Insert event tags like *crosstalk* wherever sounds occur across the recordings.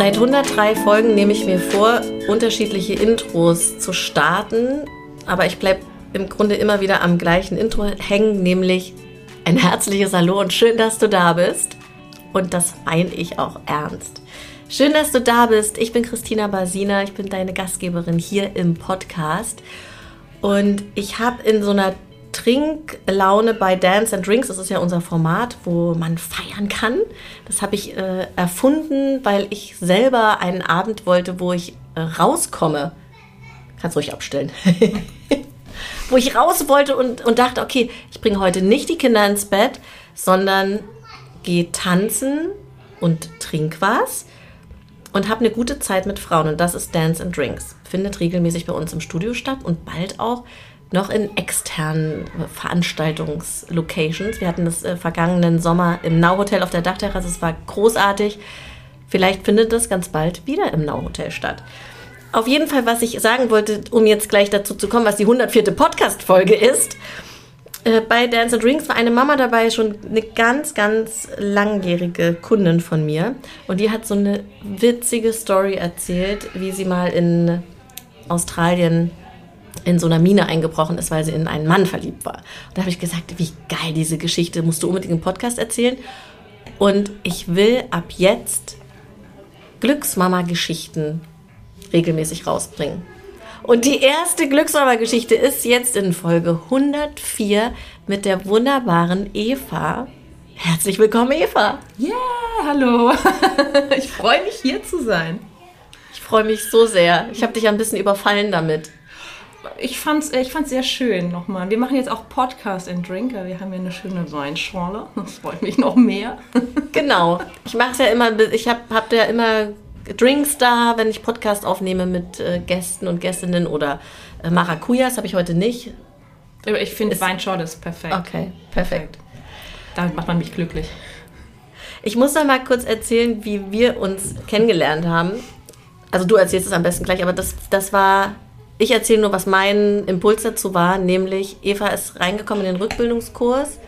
Seit 103 Folgen nehme ich mir vor, unterschiedliche Intros zu starten, aber ich bleibe im Grunde immer wieder am gleichen Intro hängen, nämlich ein herzliches Hallo und schön, dass du da bist. Und das meine ich auch ernst. Schön, dass du da bist. Ich bin Christina Basina, ich bin deine Gastgeberin hier im Podcast. Und ich habe in so einer Trinklaune bei Dance and Drinks, das ist ja unser Format, wo man feiern kann. Das habe ich äh, erfunden, weil ich selber einen Abend wollte, wo ich äh, rauskomme. Kannst ruhig abstellen. *laughs* wo ich raus wollte und, und dachte, okay, ich bringe heute nicht die Kinder ins Bett, sondern gehe tanzen und trink was und habe eine gute Zeit mit Frauen. Und das ist Dance and Drinks. Findet regelmäßig bei uns im Studio statt und bald auch noch in externen Veranstaltungslocations. Wir hatten das äh, vergangenen Sommer im Now Hotel auf der Dachterrasse. Es war großartig. Vielleicht findet das ganz bald wieder im Now Hotel statt. Auf jeden Fall, was ich sagen wollte, um jetzt gleich dazu zu kommen, was die 104. Podcast-Folge ist. Äh, bei Dance and Drinks war eine Mama dabei, schon eine ganz, ganz langjährige Kundin von mir. Und die hat so eine witzige Story erzählt, wie sie mal in Australien in so einer Mine eingebrochen ist, weil sie in einen Mann verliebt war. Und da habe ich gesagt, wie geil diese Geschichte, musst du unbedingt im Podcast erzählen. Und ich will ab jetzt Glücksmama-Geschichten regelmäßig rausbringen. Und die erste Glücksmama-Geschichte ist jetzt in Folge 104 mit der wunderbaren Eva. Herzlich willkommen, Eva. Ja, yeah, hallo. *laughs* ich freue mich, hier zu sein. Ich freue mich so sehr. Ich habe dich ein bisschen überfallen damit ich fand es ich fand's sehr schön nochmal. Wir machen jetzt auch Podcast and Drinker. Wir haben ja eine schöne Weinschorle. Das freut mich noch mehr. *laughs* genau. Ich mache ja immer, ich habe hab ja immer Drinks da, wenn ich Podcast aufnehme mit äh, Gästen und Gästinnen oder äh, Maracujas habe ich heute nicht. Aber ich finde Weinschorle ist perfekt. Okay, perfekt. Damit macht man mich glücklich. Ich muss noch mal kurz erzählen, wie wir uns kennengelernt haben. Also du erzählst es am besten gleich, aber das, das war ich erzähle nur, was mein Impuls dazu war, nämlich Eva ist reingekommen in den Rückbildungskurs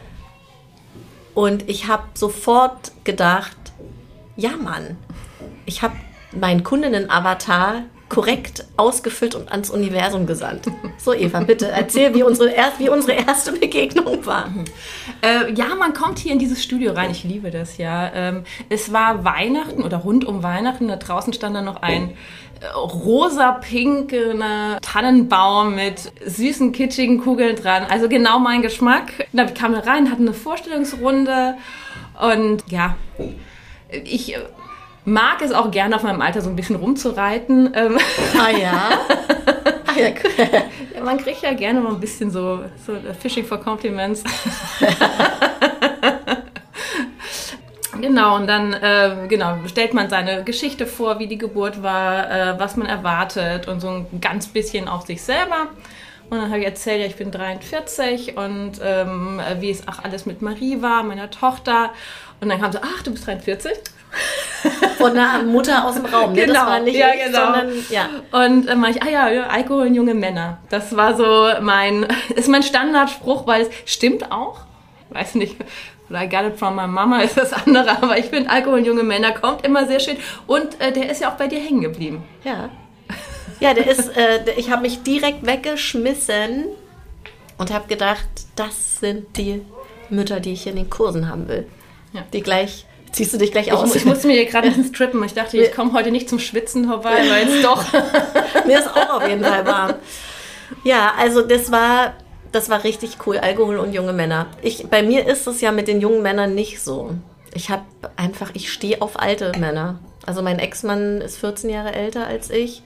und ich habe sofort gedacht, ja Mann, ich habe meinen Kundinnen-Avatar korrekt ausgefüllt und ans Universum gesandt. So, Eva, bitte erzähl, wie unsere, erst, wie unsere erste Begegnung war. Äh, ja, man kommt hier in dieses Studio rein. Ich liebe das ja. Ähm, es war Weihnachten oder rund um Weihnachten. Da draußen stand dann noch ein rosa-pinkener Tannenbaum mit süßen, kitschigen Kugeln dran. Also genau mein Geschmack. Da kam wir rein, hatten eine Vorstellungsrunde und ja, ich mag es auch gerne auf meinem Alter so ein bisschen rumzureiten. Ähm, ah ja? *laughs* ah, ja, ja, man kriegt ja gerne mal ein bisschen so, so Fishing for Compliments. *laughs* Genau, und dann äh, genau, stellt man seine Geschichte vor, wie die Geburt war, äh, was man erwartet und so ein ganz bisschen auch sich selber. Und dann habe ich erzählt, ja, ich bin 43 und ähm, wie es auch alles mit Marie war, meiner Tochter. Und dann kam so, ach, du bist 43? Von einer Mutter aus dem Raum. Ne? Genau, das war nicht ja, ich, genau. sondern ja. Und dann äh, ich, ah ja, Alkohol und junge Männer. Das war so mein, *laughs* ist mein Standardspruch, weil es stimmt auch. Weiß nicht, I got it from my mama ist das andere, *laughs* aber ich finde Alkohol und junge Männer kommt immer sehr schön und äh, der ist ja auch bei dir hängen geblieben. Ja. Ja, der ist, äh, ich habe mich direkt weggeschmissen und habe gedacht, das sind die Mütter, die ich in den Kursen haben will. Ja. Die gleich Ziehst du dich gleich aus? Ich, ich musste mir hier gerade ins *laughs* Trippen. Ich dachte, ich komme heute nicht zum Schwitzen vorbei, *laughs* weil es doch. *laughs* mir ist auch auf jeden Fall warm. Ja, also das war das war richtig cool, Alkohol und junge Männer. Ich, bei mir ist es ja mit den jungen Männern nicht so. Ich habe einfach, ich stehe auf alte Männer. Also mein Ex-Mann ist 14 Jahre älter als ich.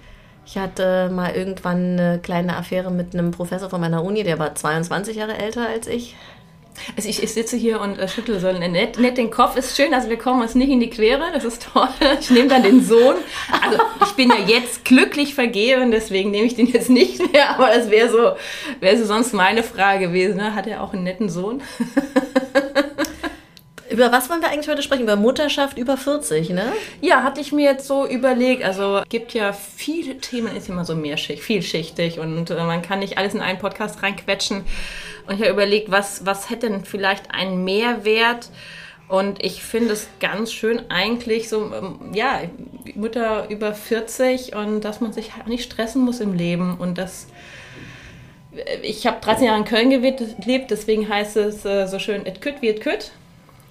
Ich hatte mal irgendwann eine kleine Affäre mit einem Professor von meiner Uni, der war 22 Jahre älter als ich. Also ich, ich sitze hier und äh, schüttle so nett, nett den Kopf. Ist schön, also wir kommen uns nicht in die Quere. Das ist toll. *laughs* Ich nehme dann den Sohn. Also ich bin ja jetzt glücklich vergeben, deswegen nehme ich den jetzt nicht mehr. Aber das wäre so, wäre so sonst meine Frage gewesen. Ne? Hat er auch einen netten Sohn? *laughs* Über was wollen wir eigentlich heute sprechen? Über Mutterschaft über 40, ne? Ja, hatte ich mir jetzt so überlegt. Also gibt ja viele Themen, ist immer so mehrschichtig, vielschichtig und äh, man kann nicht alles in einen Podcast reinquetschen. Und ich habe überlegt, was, was hätte denn vielleicht einen Mehrwert? Und ich finde es ganz schön eigentlich so, ähm, ja, Mutter über 40 und dass man sich halt nicht stressen muss im Leben und das äh, ich habe 13 Jahre in Köln gelebt, deswegen heißt es äh, so schön, it could wie it could.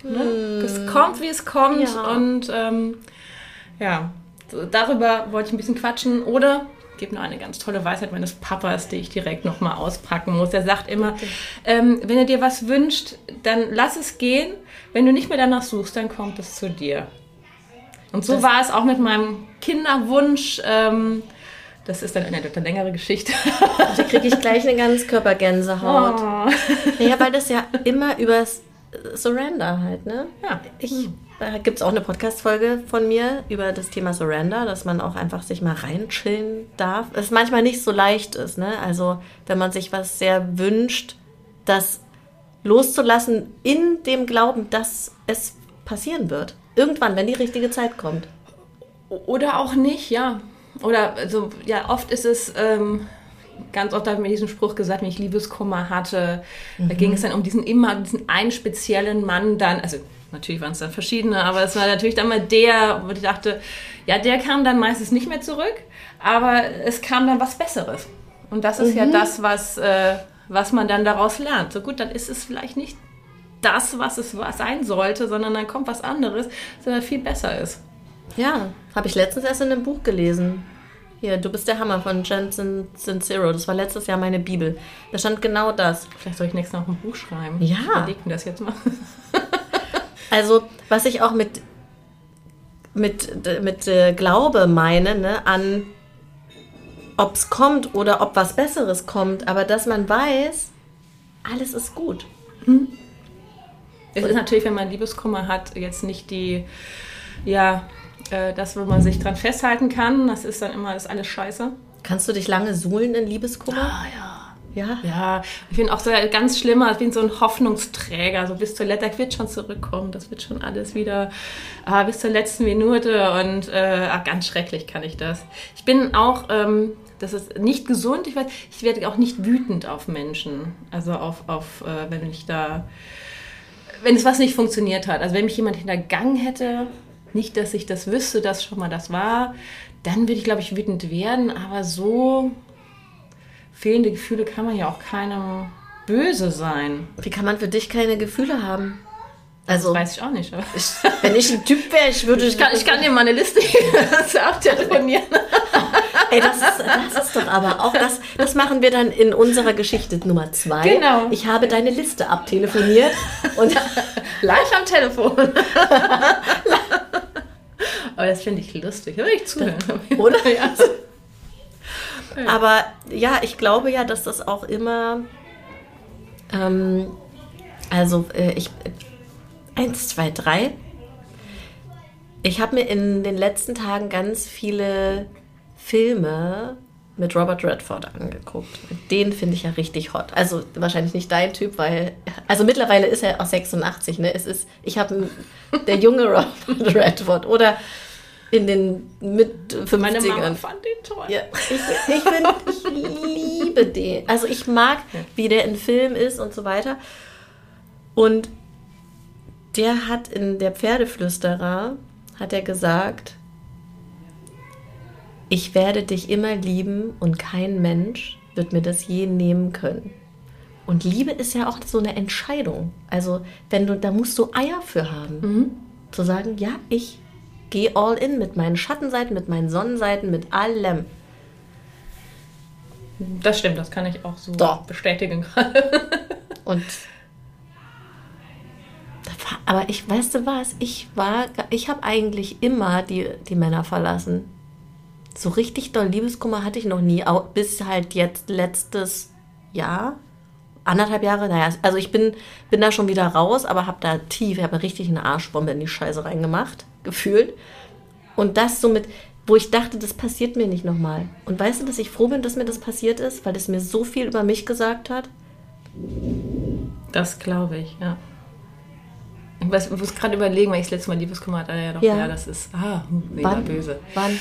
Ne? Es kommt, wie es kommt. Ja. Und ähm, ja, so, darüber wollte ich ein bisschen quatschen. Oder gibt noch eine ganz tolle Weisheit meines Papas, die ich direkt nochmal auspacken muss. Er sagt immer, ähm, wenn er dir was wünscht, dann lass es gehen. Wenn du nicht mehr danach suchst, dann kommt es zu dir. Und so das war es auch mit meinem Kinderwunsch. Ähm, das ist dann eine längere Geschichte. Da kriege ich gleich eine ganz Körpergänsehaut. *laughs* Oh. Ja, weil das ja immer übers Surrender halt, ne? Ja. Ich, da gibt es auch eine Podcast-Folge von mir über das Thema Surrender, dass man auch einfach sich mal reinchillen darf. Es manchmal nicht so leicht ist, ne? Also, wenn man sich was sehr wünscht, das loszulassen in dem Glauben, dass es passieren wird. Irgendwann, wenn die richtige Zeit kommt. Oder auch nicht, ja. Oder also, ja, oft ist es. Ähm ganz oft habe ich mir diesen Spruch gesagt, wenn ich Liebeskummer hatte, mhm. da ging es dann um diesen immer diesen einen speziellen Mann dann, also natürlich waren es dann verschiedene, aber es war natürlich dann mal der, wo ich dachte, ja, der kam dann meistens nicht mehr zurück, aber es kam dann was Besseres. Und das ist mhm. ja das, was, äh, was man dann daraus lernt. So gut, dann ist es vielleicht nicht das, was es sein sollte, sondern dann kommt was anderes, das viel besser ist. Ja, habe ich letztens erst in einem Buch gelesen. Hier, du bist der Hammer von Jensen Sincero. Das war letztes Jahr meine Bibel. Da stand genau das. Vielleicht soll ich nächstes Mal noch ein Buch schreiben. Ja. Ich überleg mir das jetzt mal. *laughs* *laughs* also, was ich auch mit, mit, mit äh, Glaube meine, ne, an ob es kommt oder ob was Besseres kommt, aber dass man weiß, alles ist gut. Hm? Es ist natürlich, wenn man Liebeskummer hat, jetzt nicht die, ja, äh, das, wo man sich dran festhalten kann. Das ist dann immer das alles scheiße. Kannst du dich lange suhlen in Liebeskummer? Ah, ja. Ja. Ja, ich finde auch so ganz schlimmer, ich bin so ein Hoffnungsträger, so bis zur letzten, wird schon zurückkommen, das wird schon alles wieder, ah, bis zur letzten Minute und äh, ah, ganz schrecklich kann ich das. Ich bin auch, ähm, das ist nicht gesund, ich weiß, ich werde auch nicht wütend auf Menschen, also auf, auf äh, wenn ich da, wenn es was nicht funktioniert hat, also wenn mich jemand hintergangen hätte, nicht, dass ich das wüsste, dass schon mal das war. Dann würde ich, glaube ich, wütend werden. Aber so fehlende Gefühle kann man ja auch keinem böse sein. Wie kann man für dich keine Gefühle haben? Also, das weiß ich auch nicht. Ich, wenn ich ein Typ wäre, ich würde. *laughs* Ich kann, ich kann dir mal eine Liste *laughs* abtelefonieren. *laughs* Ey, das ist, das ist doch aber auch das. Das machen wir dann in unserer Geschichte Nummer zwei. Genau. Ich habe deine Liste abtelefoniert und live am Telefon. Aber das finde ich lustig. Hör ich zuhören. *laughs* *laughs* Oder? Ja. Aber ja, ich glaube ja, dass das auch immer. Ähm, also, äh, ich. Eins, zwei, drei. Ich habe mir in den letzten Tagen ganz viele Filme mit Robert Redford angeguckt. Den finde ich ja richtig hot. Also wahrscheinlich nicht dein Typ, weil also mittlerweile ist er auch 86. Ne, es ist ich habe der junge *laughs* Robert Redford oder in den mit 50ern. Meine Mama fand den toll. Ja, ich, ich, find, ich liebe den. Also ich mag, wie der in Film ist und so weiter. Und der hat in der Pferdeflüsterer hat er gesagt, ich werde dich immer lieben und kein Mensch wird mir das je nehmen können. Und Liebe ist ja auch so eine Entscheidung. Also, wenn du, da musst du Eier für haben. Mhm. Zu sagen, ja, ich gehe all in mit meinen Schattenseiten, mit meinen Sonnenseiten, mit allem. Das stimmt, das kann ich auch so Doch. bestätigen gerade. *laughs* Und aber ich, weißt du was, ich war, ich habe eigentlich immer die, die Männer verlassen. So richtig doll Liebeskummer hatte ich noch nie, bis halt jetzt letztes Jahr, anderthalb Jahre, naja, also ich bin, bin da schon wieder raus, aber habe da tief, habe richtig eine Arschbombe in die Scheiße reingemacht, gefühlt. Und das somit, wo ich dachte, das passiert mir nicht nochmal. Und weißt du, dass ich froh bin, dass mir das passiert ist, weil es mir so viel über mich gesagt hat? Das glaube ich, ja. Ich muss gerade überlegen, weil ich das letzte Mal Liebeskummer hatte. Ja, doch, ja. ja das ist ah, mega Wann? böse. Wann?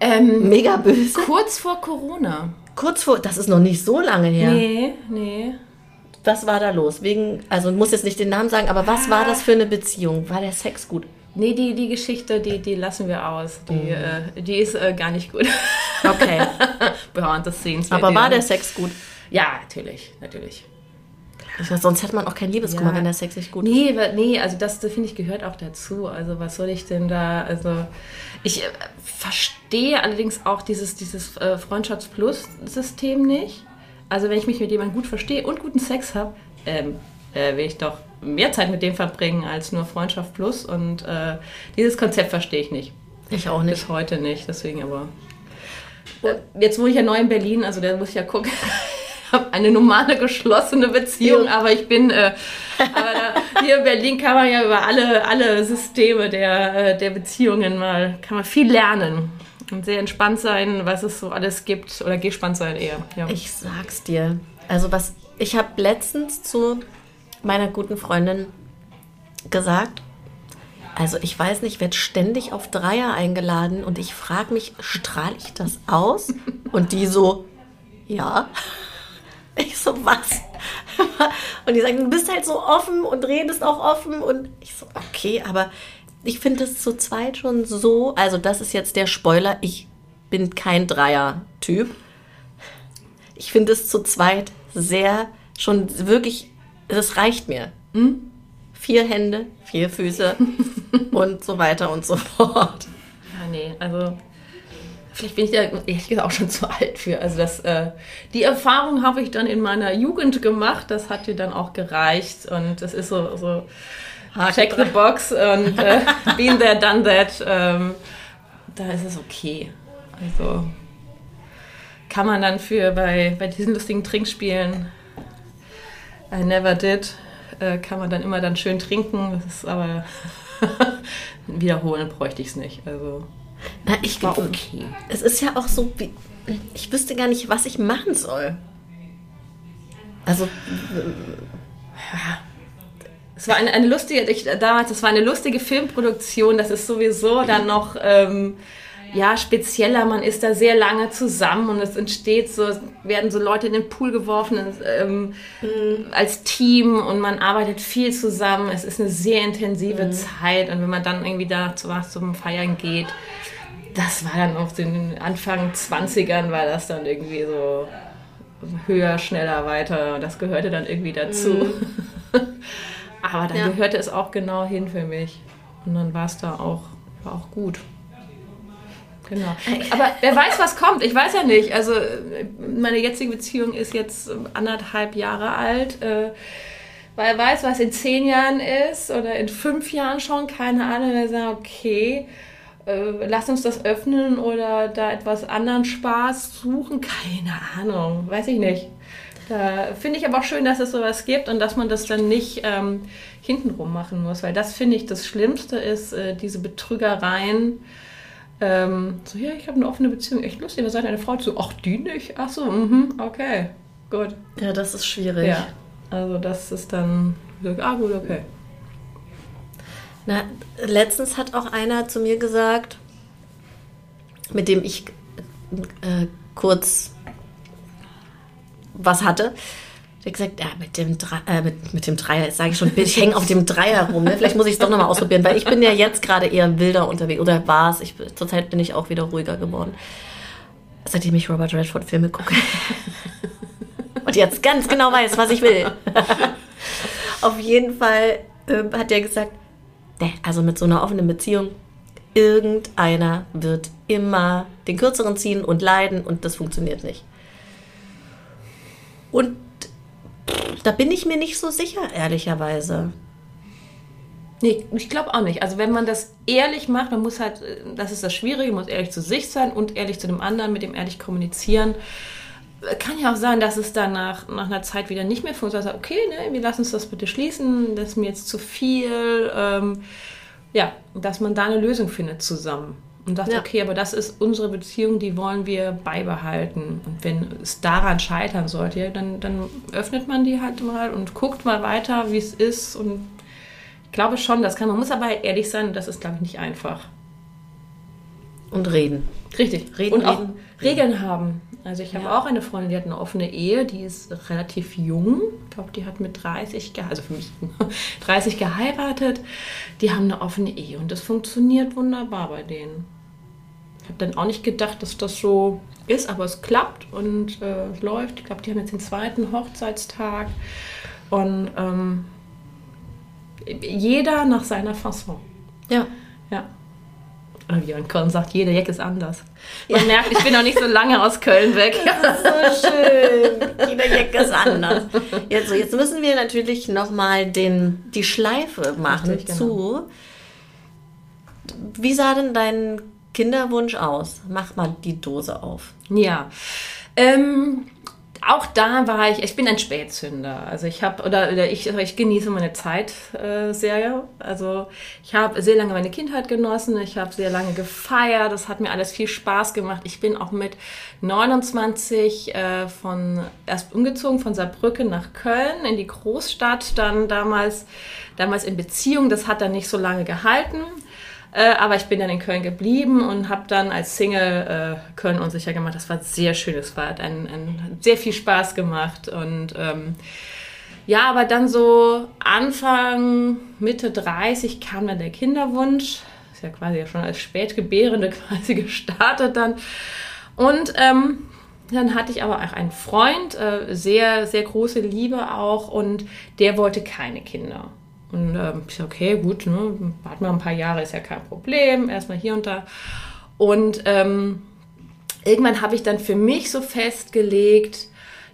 Ähm, Mega böse. Kurz vor Corona. Kurz vor, das ist noch nicht so lange her. Nee, nee. Was war da los? Wegen, also muss jetzt nicht den Namen sagen, aber was war das für eine Beziehung? War der Sex gut? Nee, die, die Geschichte, die, die lassen wir aus. Die, mhm. äh, die ist äh, gar nicht gut. *laughs* Okay. Behind the scenes. Aber war der Sex gut? Ja, natürlich, natürlich. Klar. Sonst hätte man auch kein Liebeskummer, ja. wenn der Sex nicht gut nee, ist. Nee, also das, das finde ich gehört auch dazu. Also was soll ich denn da, also ich äh, verstehe allerdings auch dieses, dieses äh, Freundschafts-Plus-System nicht. Also wenn ich mich mit jemandem gut verstehe und guten Sex habe, ähm, äh, will ich doch mehr Zeit mit dem verbringen als nur Freundschaft plus. Und äh, dieses Konzept verstehe ich nicht. Ich auch nicht. Bis heute nicht, deswegen aber. Äh, jetzt wohne ich ja neu in Berlin, also da muss ich ja gucken. *laughs* Ich habe eine normale geschlossene Beziehung, ja. aber ich bin, äh, aber da, hier in Berlin kann man ja über alle, alle Systeme der, äh, der Beziehungen mal, kann man viel lernen und sehr entspannt sein, was es so alles gibt oder gespannt sein eher. Ja. Ich sag's dir. Also was, ich habe letztens zu meiner guten Freundin gesagt, also ich weiß nicht, ich werde ständig auf Dreier eingeladen und ich frage mich, strahle ich das aus? Und die so, ja. Ich so, was? Und die sagen, du bist halt so offen und redest auch offen. Und ich so, okay, aber ich finde es zu zweit schon so, also das ist jetzt der Spoiler, ich bin kein Dreier-Typ. Ich finde es zu zweit sehr, schon wirklich das reicht mir. Hm? Vier Hände, vier Füße *laughs* und so weiter und so fort. Ja, nee, also vielleicht bin ich ja ehrlich gesagt auch schon zu alt für. Also das, äh, die Erfahrung habe ich dann in meiner Jugend gemacht. Das hat dir dann auch gereicht und das ist so, so check the box und äh, *laughs* been there, done that. Ähm, da ist es okay. Also kann man dann für bei, bei diesen lustigen Trinkspielen I never did. Äh, kann man dann immer dann schön trinken. Das ist aber *laughs* wiederholen bräuchte ich es nicht. Also Na, ich war okay. Es ist ja auch so, wie, ich wüsste gar nicht, was ich machen soll. Also ja. Es war eine, eine lustige, ich, damals, das war eine lustige Filmproduktion. Das ist sowieso dann noch ähm, ja, spezieller, man ist da sehr lange zusammen und es entsteht so, werden so Leute in den Pool geworfen ähm, mhm. als Team und man arbeitet viel zusammen. Es ist eine sehr intensive mhm. Zeit und wenn man dann irgendwie da zu was zum Feiern geht, das war dann auch den Anfang 20ern war das dann irgendwie so höher, schneller, weiter. Das gehörte dann irgendwie dazu. Mhm. *laughs* Aber dann ja. gehörte es auch genau hin für mich. Und dann war es da auch, war auch gut. Genau. Aber wer weiß, was kommt. Ich weiß ja nicht. Also meine jetzige Beziehung ist jetzt anderthalb Jahre alt. Äh, wer weiß, was in zehn Jahren ist oder in fünf Jahren schon, keine Ahnung. Wir sagen, okay, äh, lass uns das öffnen oder da etwas anderen Spaß suchen. Keine Ahnung, weiß ich nicht. Da finde ich aber auch schön, dass es sowas gibt und dass man das dann nicht ähm, hintenrum machen muss, weil das finde ich das Schlimmste ist, äh, diese Betrügereien ähm, so, ja, ich habe eine offene Beziehung, echt lustig. Da sagt eine Frau zu, ach, die nicht? Ach so, mhm, okay, gut. Ja, das ist schwierig. Ja, also das ist dann, ah gut, okay. Na, letztens hat auch einer zu mir gesagt, mit dem ich äh, kurz was hatte, der hat gesagt, ja, mit dem, äh, mit, mit dem Dreier, sage ich schon, ich hänge auf dem Dreier rum. Ne? Vielleicht muss ich es doch nochmal ausprobieren, weil ich bin ja jetzt gerade eher wilder unterwegs. Oder war es? Zurzeit bin ich auch wieder ruhiger geworden. Seitdem ich Robert Redford Filme gucke. *laughs* Und jetzt ganz genau weiß, was ich will. *laughs* auf jeden Fall äh, hat er gesagt, nee, also mit so einer offenen Beziehung, irgendeiner wird immer den kürzeren ziehen und leiden und das funktioniert nicht. Und da bin ich mir nicht so sicher, ehrlicherweise. Nee, ich glaube auch nicht. Also wenn man das ehrlich macht, man muss halt, das ist das Schwierige, man muss ehrlich zu sich sein und ehrlich zu dem anderen, mit dem ehrlich kommunizieren. Kann ja auch sein, dass es dann nach, nach einer Zeit wieder nicht mehr funktioniert. Also, okay, ne, wir lassen uns das bitte schließen, das ist mir jetzt zu viel. Ähm, ja, dass man da eine Lösung findet zusammen und sagt, ja. okay, aber das ist unsere Beziehung, die wollen wir beibehalten. Und wenn es daran scheitern sollte, dann, dann öffnet man die halt mal und guckt mal weiter, wie es ist. Und ich glaube schon, das kann man. muss aber ehrlich sein, das ist, glaube ich, nicht einfach. Und reden. Richtig. Reden, und auch reden. Regeln haben. Also ich habe ja. auch eine Freundin, die hat eine offene Ehe, die ist relativ jung. Ich glaube, die hat mit 30, also für mich *laughs* 30 geheiratet. Die haben eine offene Ehe und das funktioniert wunderbar bei denen. Ich habe dann auch nicht gedacht, dass das so ist, aber es klappt und äh, es läuft. Ich glaube, die haben jetzt den zweiten Hochzeitstag und ähm, jeder nach seiner Fasson. Ja. Ja. Und Jörn Korn sagt, jeder Jack ist anders. Man ja. merkt, ich bin noch nicht so lange aus Köln weg. *laughs* Das ist so schön. Jeder Jack ist anders. Jetzt, so, jetzt müssen wir natürlich nochmal die Schleife machen Richtig, genau. zu. Wie sah denn dein Kinderwunsch aus? Mach mal die Dose auf. Ja. Ähm, auch da war ich, ich bin ein Spätzünder. Also ich habe, oder, oder ich, ich genieße meine Zeit äh, sehr. Also ich habe sehr lange meine Kindheit genossen, ich habe sehr lange gefeiert, das hat mir alles viel Spaß gemacht. Ich bin auch mit 29 äh, von, erst umgezogen von Saarbrücken nach Köln in die Großstadt, dann damals, damals in Beziehung. Das hat dann nicht so lange gehalten. Äh, aber ich bin dann in Köln geblieben und habe dann als Single äh, Köln unsicher gemacht. Das war sehr schön. Es war ein, ein, sehr viel Spaß gemacht. Und ähm, ja, aber dann so Anfang, Mitte 30 kam dann der Kinderwunsch. Ist ja quasi ja schon als Spätgebärende *laughs* quasi gestartet dann. Und ähm, dann hatte ich aber auch einen Freund, äh, sehr, sehr große Liebe auch, und der wollte keine Kinder. Und ähm, ich so, okay, gut, ne, warten wir ein paar Jahre, ist ja kein Problem, erstmal hier und da. Und ähm, irgendwann habe ich dann für mich so festgelegt,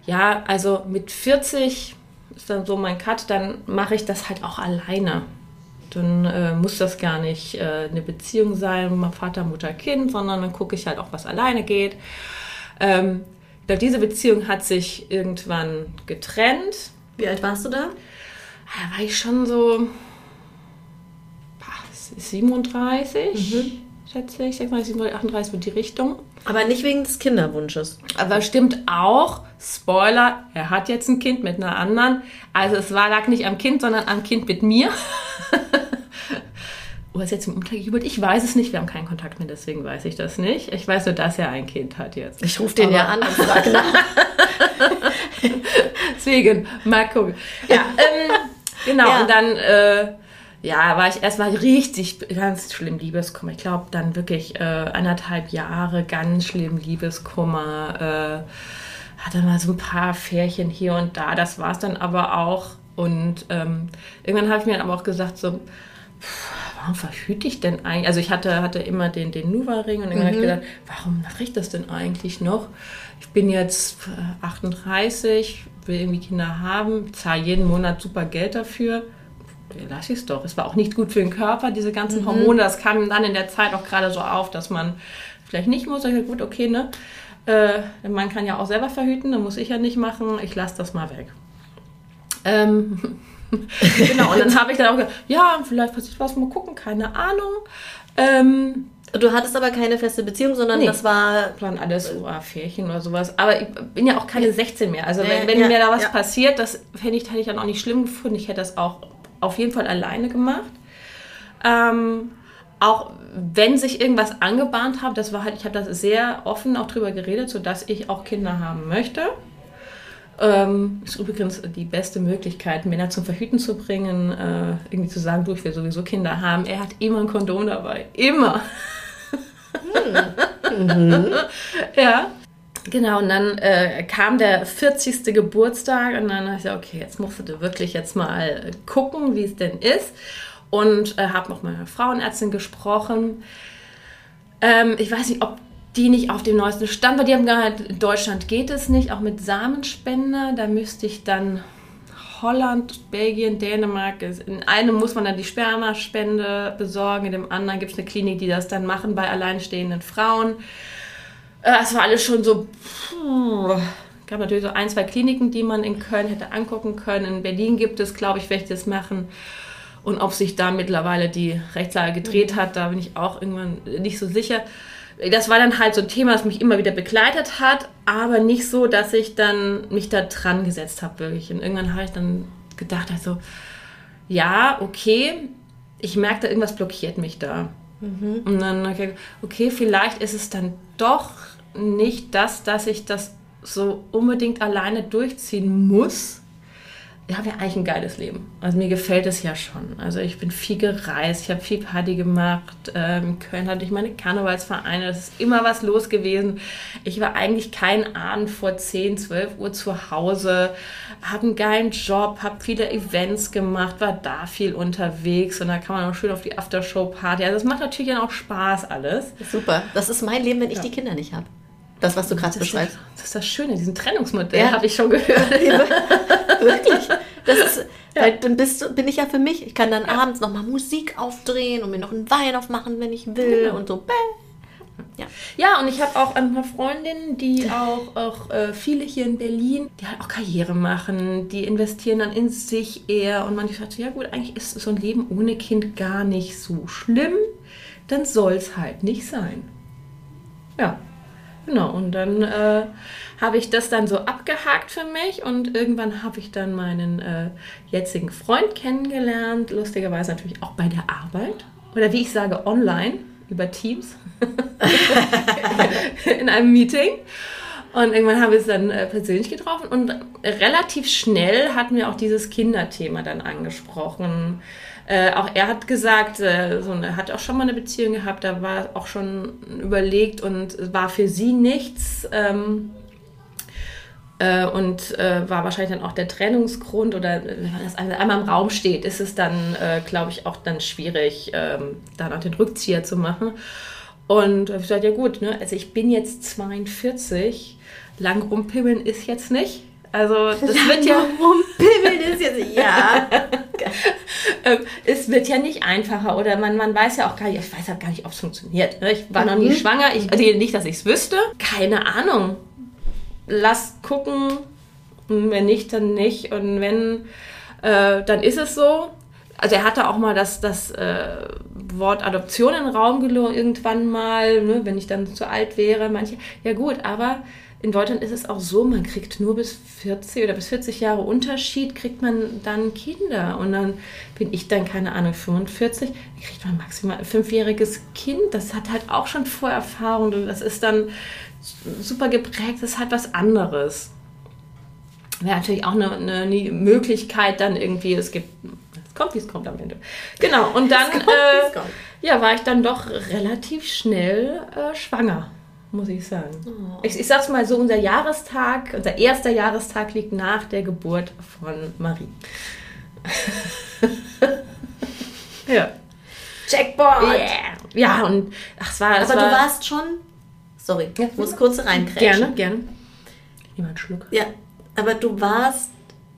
ja, also mit 40 ist dann so mein Cut, dann mache ich das halt auch alleine. Dann äh, muss das gar nicht äh, eine Beziehung sein, Vater, Mutter, Kind, sondern dann gucke ich halt auch, was alleine geht. Ähm, diese Beziehung hat sich irgendwann getrennt. Wie alt warst du da? Da war ich schon so 37, mhm. schätze ich, 36, 38 mit die Richtung. Aber nicht wegen des Kinderwunsches. Aber stimmt auch, Spoiler, er hat jetzt ein Kind mit einer anderen. Also es war, lag nicht am Kind, sondern am Kind mit mir. *laughs* Oder ist jetzt im Umtrag jubelt? Ich weiß es nicht. Wir haben keinen Kontakt mehr, deswegen weiß ich das nicht. Ich weiß nur, dass er ein Kind hat jetzt. Ich rufe den Aber ja an und frage nach. *laughs* deswegen, mal gucken. Ja, *laughs* ähm, Genau, ja. und dann äh, ja, war ich erstmal richtig ganz schlimm Liebeskummer. Ich glaube, dann wirklich äh, anderthalb Jahre ganz schlimm Liebeskummer. Äh, hatte mal so ein paar Färchen hier und da. Das war es dann aber auch. Und ähm, irgendwann habe ich mir dann aber auch gesagt, so, warum verhüte ich denn eigentlich? Also ich hatte, hatte immer den, den Nuva-Ring und irgendwann mhm. habe ich gedacht, warum mache ich das denn eigentlich noch? Ich bin jetzt 38, will irgendwie Kinder haben, zahle jeden Monat super Geld dafür. Lass ich es doch. Es war auch nicht gut für den Körper, diese ganzen mhm. Hormone. Das kam dann in der Zeit auch gerade so auf, dass man vielleicht nicht muss. Ich dachte, gut, okay, ne? Äh, man kann ja auch selber verhüten, dann muss ich ja nicht machen. Ich lasse das mal weg. Ähm, *laughs* genau, und dann *laughs* habe ich dann auch gedacht, ja, vielleicht passiert was, mal gucken, keine Ahnung. Ähm, Du hattest aber keine feste Beziehung, sondern nee. das war. Plan alles so Affärchen oder sowas. Aber ich bin ja auch keine 16 mehr. Also wenn, wenn ja, mir da was ja. passiert, das hätte ich, hätte ich dann auch nicht schlimm gefunden. Ich hätte das auch auf jeden Fall alleine gemacht. Ähm, auch wenn sich irgendwas angebahnt hat, das war halt, ich habe da sehr offen auch drüber geredet, sodass ich auch Kinder haben möchte. Ähm, ist übrigens die beste Möglichkeit, Männer zum Verhüten zu bringen, äh, irgendwie zu sagen, du, ich will sowieso Kinder haben. Er hat immer ein Kondom dabei. Immer. Mhm. *laughs* ja. Genau, und dann äh, kam der 40. Geburtstag und dann habe ich gesagt, okay, jetzt musst du wirklich jetzt mal gucken, wie es denn ist. Und äh, habe noch mit einer Frauenärztin gesprochen. Ähm, ich weiß nicht, ob die nicht auf dem neuesten Stand war. Die haben gesagt, in Deutschland geht es nicht, auch mit Samenspender. Da müsste ich dann Holland, Belgien, Dänemark. In einem muss man dann die Spermaspende besorgen, in dem anderen gibt es eine Klinik, die das dann machen bei alleinstehenden Frauen. Es war alles schon so. Es gab natürlich so ein, zwei Kliniken, die man in Köln hätte angucken können. In Berlin gibt es, glaube ich, welche das machen. Und ob sich da mittlerweile die Rechtslage gedreht hat, da bin ich auch irgendwann nicht so sicher das war dann halt so ein Thema, das mich immer wieder begleitet hat, aber nicht so, dass ich dann mich da dran gesetzt habe, wirklich. Und irgendwann habe ich dann gedacht, also, ja, okay, ich merke da, irgendwas blockiert mich da. Mhm. Und dann, okay, okay, vielleicht ist es dann doch nicht das, dass ich das so unbedingt alleine durchziehen muss, ich habe ja eigentlich ein geiles Leben. Also mir gefällt es ja schon. Also ich bin viel gereist, ich habe viel Party gemacht. Ähm, in Köln hatte ich meine Karnevalsvereine, es ist immer was los gewesen. Ich war eigentlich kein Abend vor 10, 12 Uhr zu Hause, habe einen geilen Job, habe viele Events gemacht, war da viel unterwegs und da kann man auch schön auf die Aftershow-Party. Also es macht natürlich dann auch Spaß alles. Super. Das ist mein Leben, wenn ich ja. die Kinder nicht habe. Das, was du gerade beschreibst. Das ist das Schöne, diesen Trennungsmodell ja. habe ich schon gehört. *laughs* Wirklich. Das ist, ja. dann bist, bin ich ja für mich. Ich kann dann ja. abends nochmal Musik aufdrehen und mir noch einen Wein aufmachen, wenn ich will genau. und so. Ja. ja, und ich habe auch ein paar Freundinnen, die auch, auch äh, viele hier in Berlin, die halt auch Karriere machen, die investieren dann in sich eher und man sagt, ja gut, eigentlich ist so ein Leben ohne Kind gar nicht so schlimm, dann soll es halt nicht sein. Ja, Genau, und dann äh, habe ich das dann so abgehakt für mich und irgendwann habe ich dann meinen äh, jetzigen Freund kennengelernt, lustigerweise natürlich auch bei der Arbeit oder wie ich sage, online über Teams *laughs* in einem Meeting. Und irgendwann haben wir es dann äh, persönlich getroffen und relativ schnell hatten wir auch dieses Kinderthema dann angesprochen. Äh, auch er hat gesagt, äh, so eine, hat auch schon mal eine Beziehung gehabt, da war auch schon überlegt und war für sie nichts. Ähm, äh, und äh, war wahrscheinlich dann auch der Trennungsgrund oder wenn das einmal im Raum steht, ist es dann, äh, glaube ich, auch dann schwierig, ähm, da noch den Rückzieher zu machen. Und ich gesagt, ja gut, ne? also ich bin jetzt 42, lang rumpimmeln ist jetzt nicht. Also *laughs* das lang wird ja rumpimmeln ist jetzt ja. *laughs* Ähm, es wird ja nicht einfacher oder man, man weiß ja auch gar nicht, ich weiß ja gar nicht, ob es funktioniert. Ne? Ich war noch nie mhm. schwanger, ich, also nicht, dass ich es wüsste. Keine Ahnung. Lass gucken. Wenn nicht, dann nicht. Und wenn, äh, dann ist es so. Also er hatte auch mal das, das äh, Wort Adoption in den Raum gelogen irgendwann mal, ne? wenn ich dann zu alt wäre. Manche, ja gut, aber in Deutschland ist es auch so, man kriegt nur bis 40 oder bis 40 Jahre Unterschied, kriegt man dann Kinder. Und dann bin ich dann, keine Ahnung, 45, dann kriegt man maximal ein fünfjähriges Kind. Das hat halt auch schon Vorerfahrung. Das ist dann super geprägt, das ist halt was anderes. Wäre natürlich auch eine, eine, Möglichkeit dann irgendwie, es gibt, es kommt, wie es kommt am Ende. Genau, und dann kommt, äh, ja, war ich dann doch relativ schnell äh, schwanger muss ich sagen. Oh. Ich, ich sag's mal so, unser Jahrestag, unser erster Jahrestag liegt nach der Geburt von Marie. *laughs* ja. Checkpoint! Yeah. Ja, und ach, es war. Aber war, du warst schon. Sorry, ja, ich muss kurz reinkriegen. Gerne, gerne. Einen Schluck. Ja, aber du warst.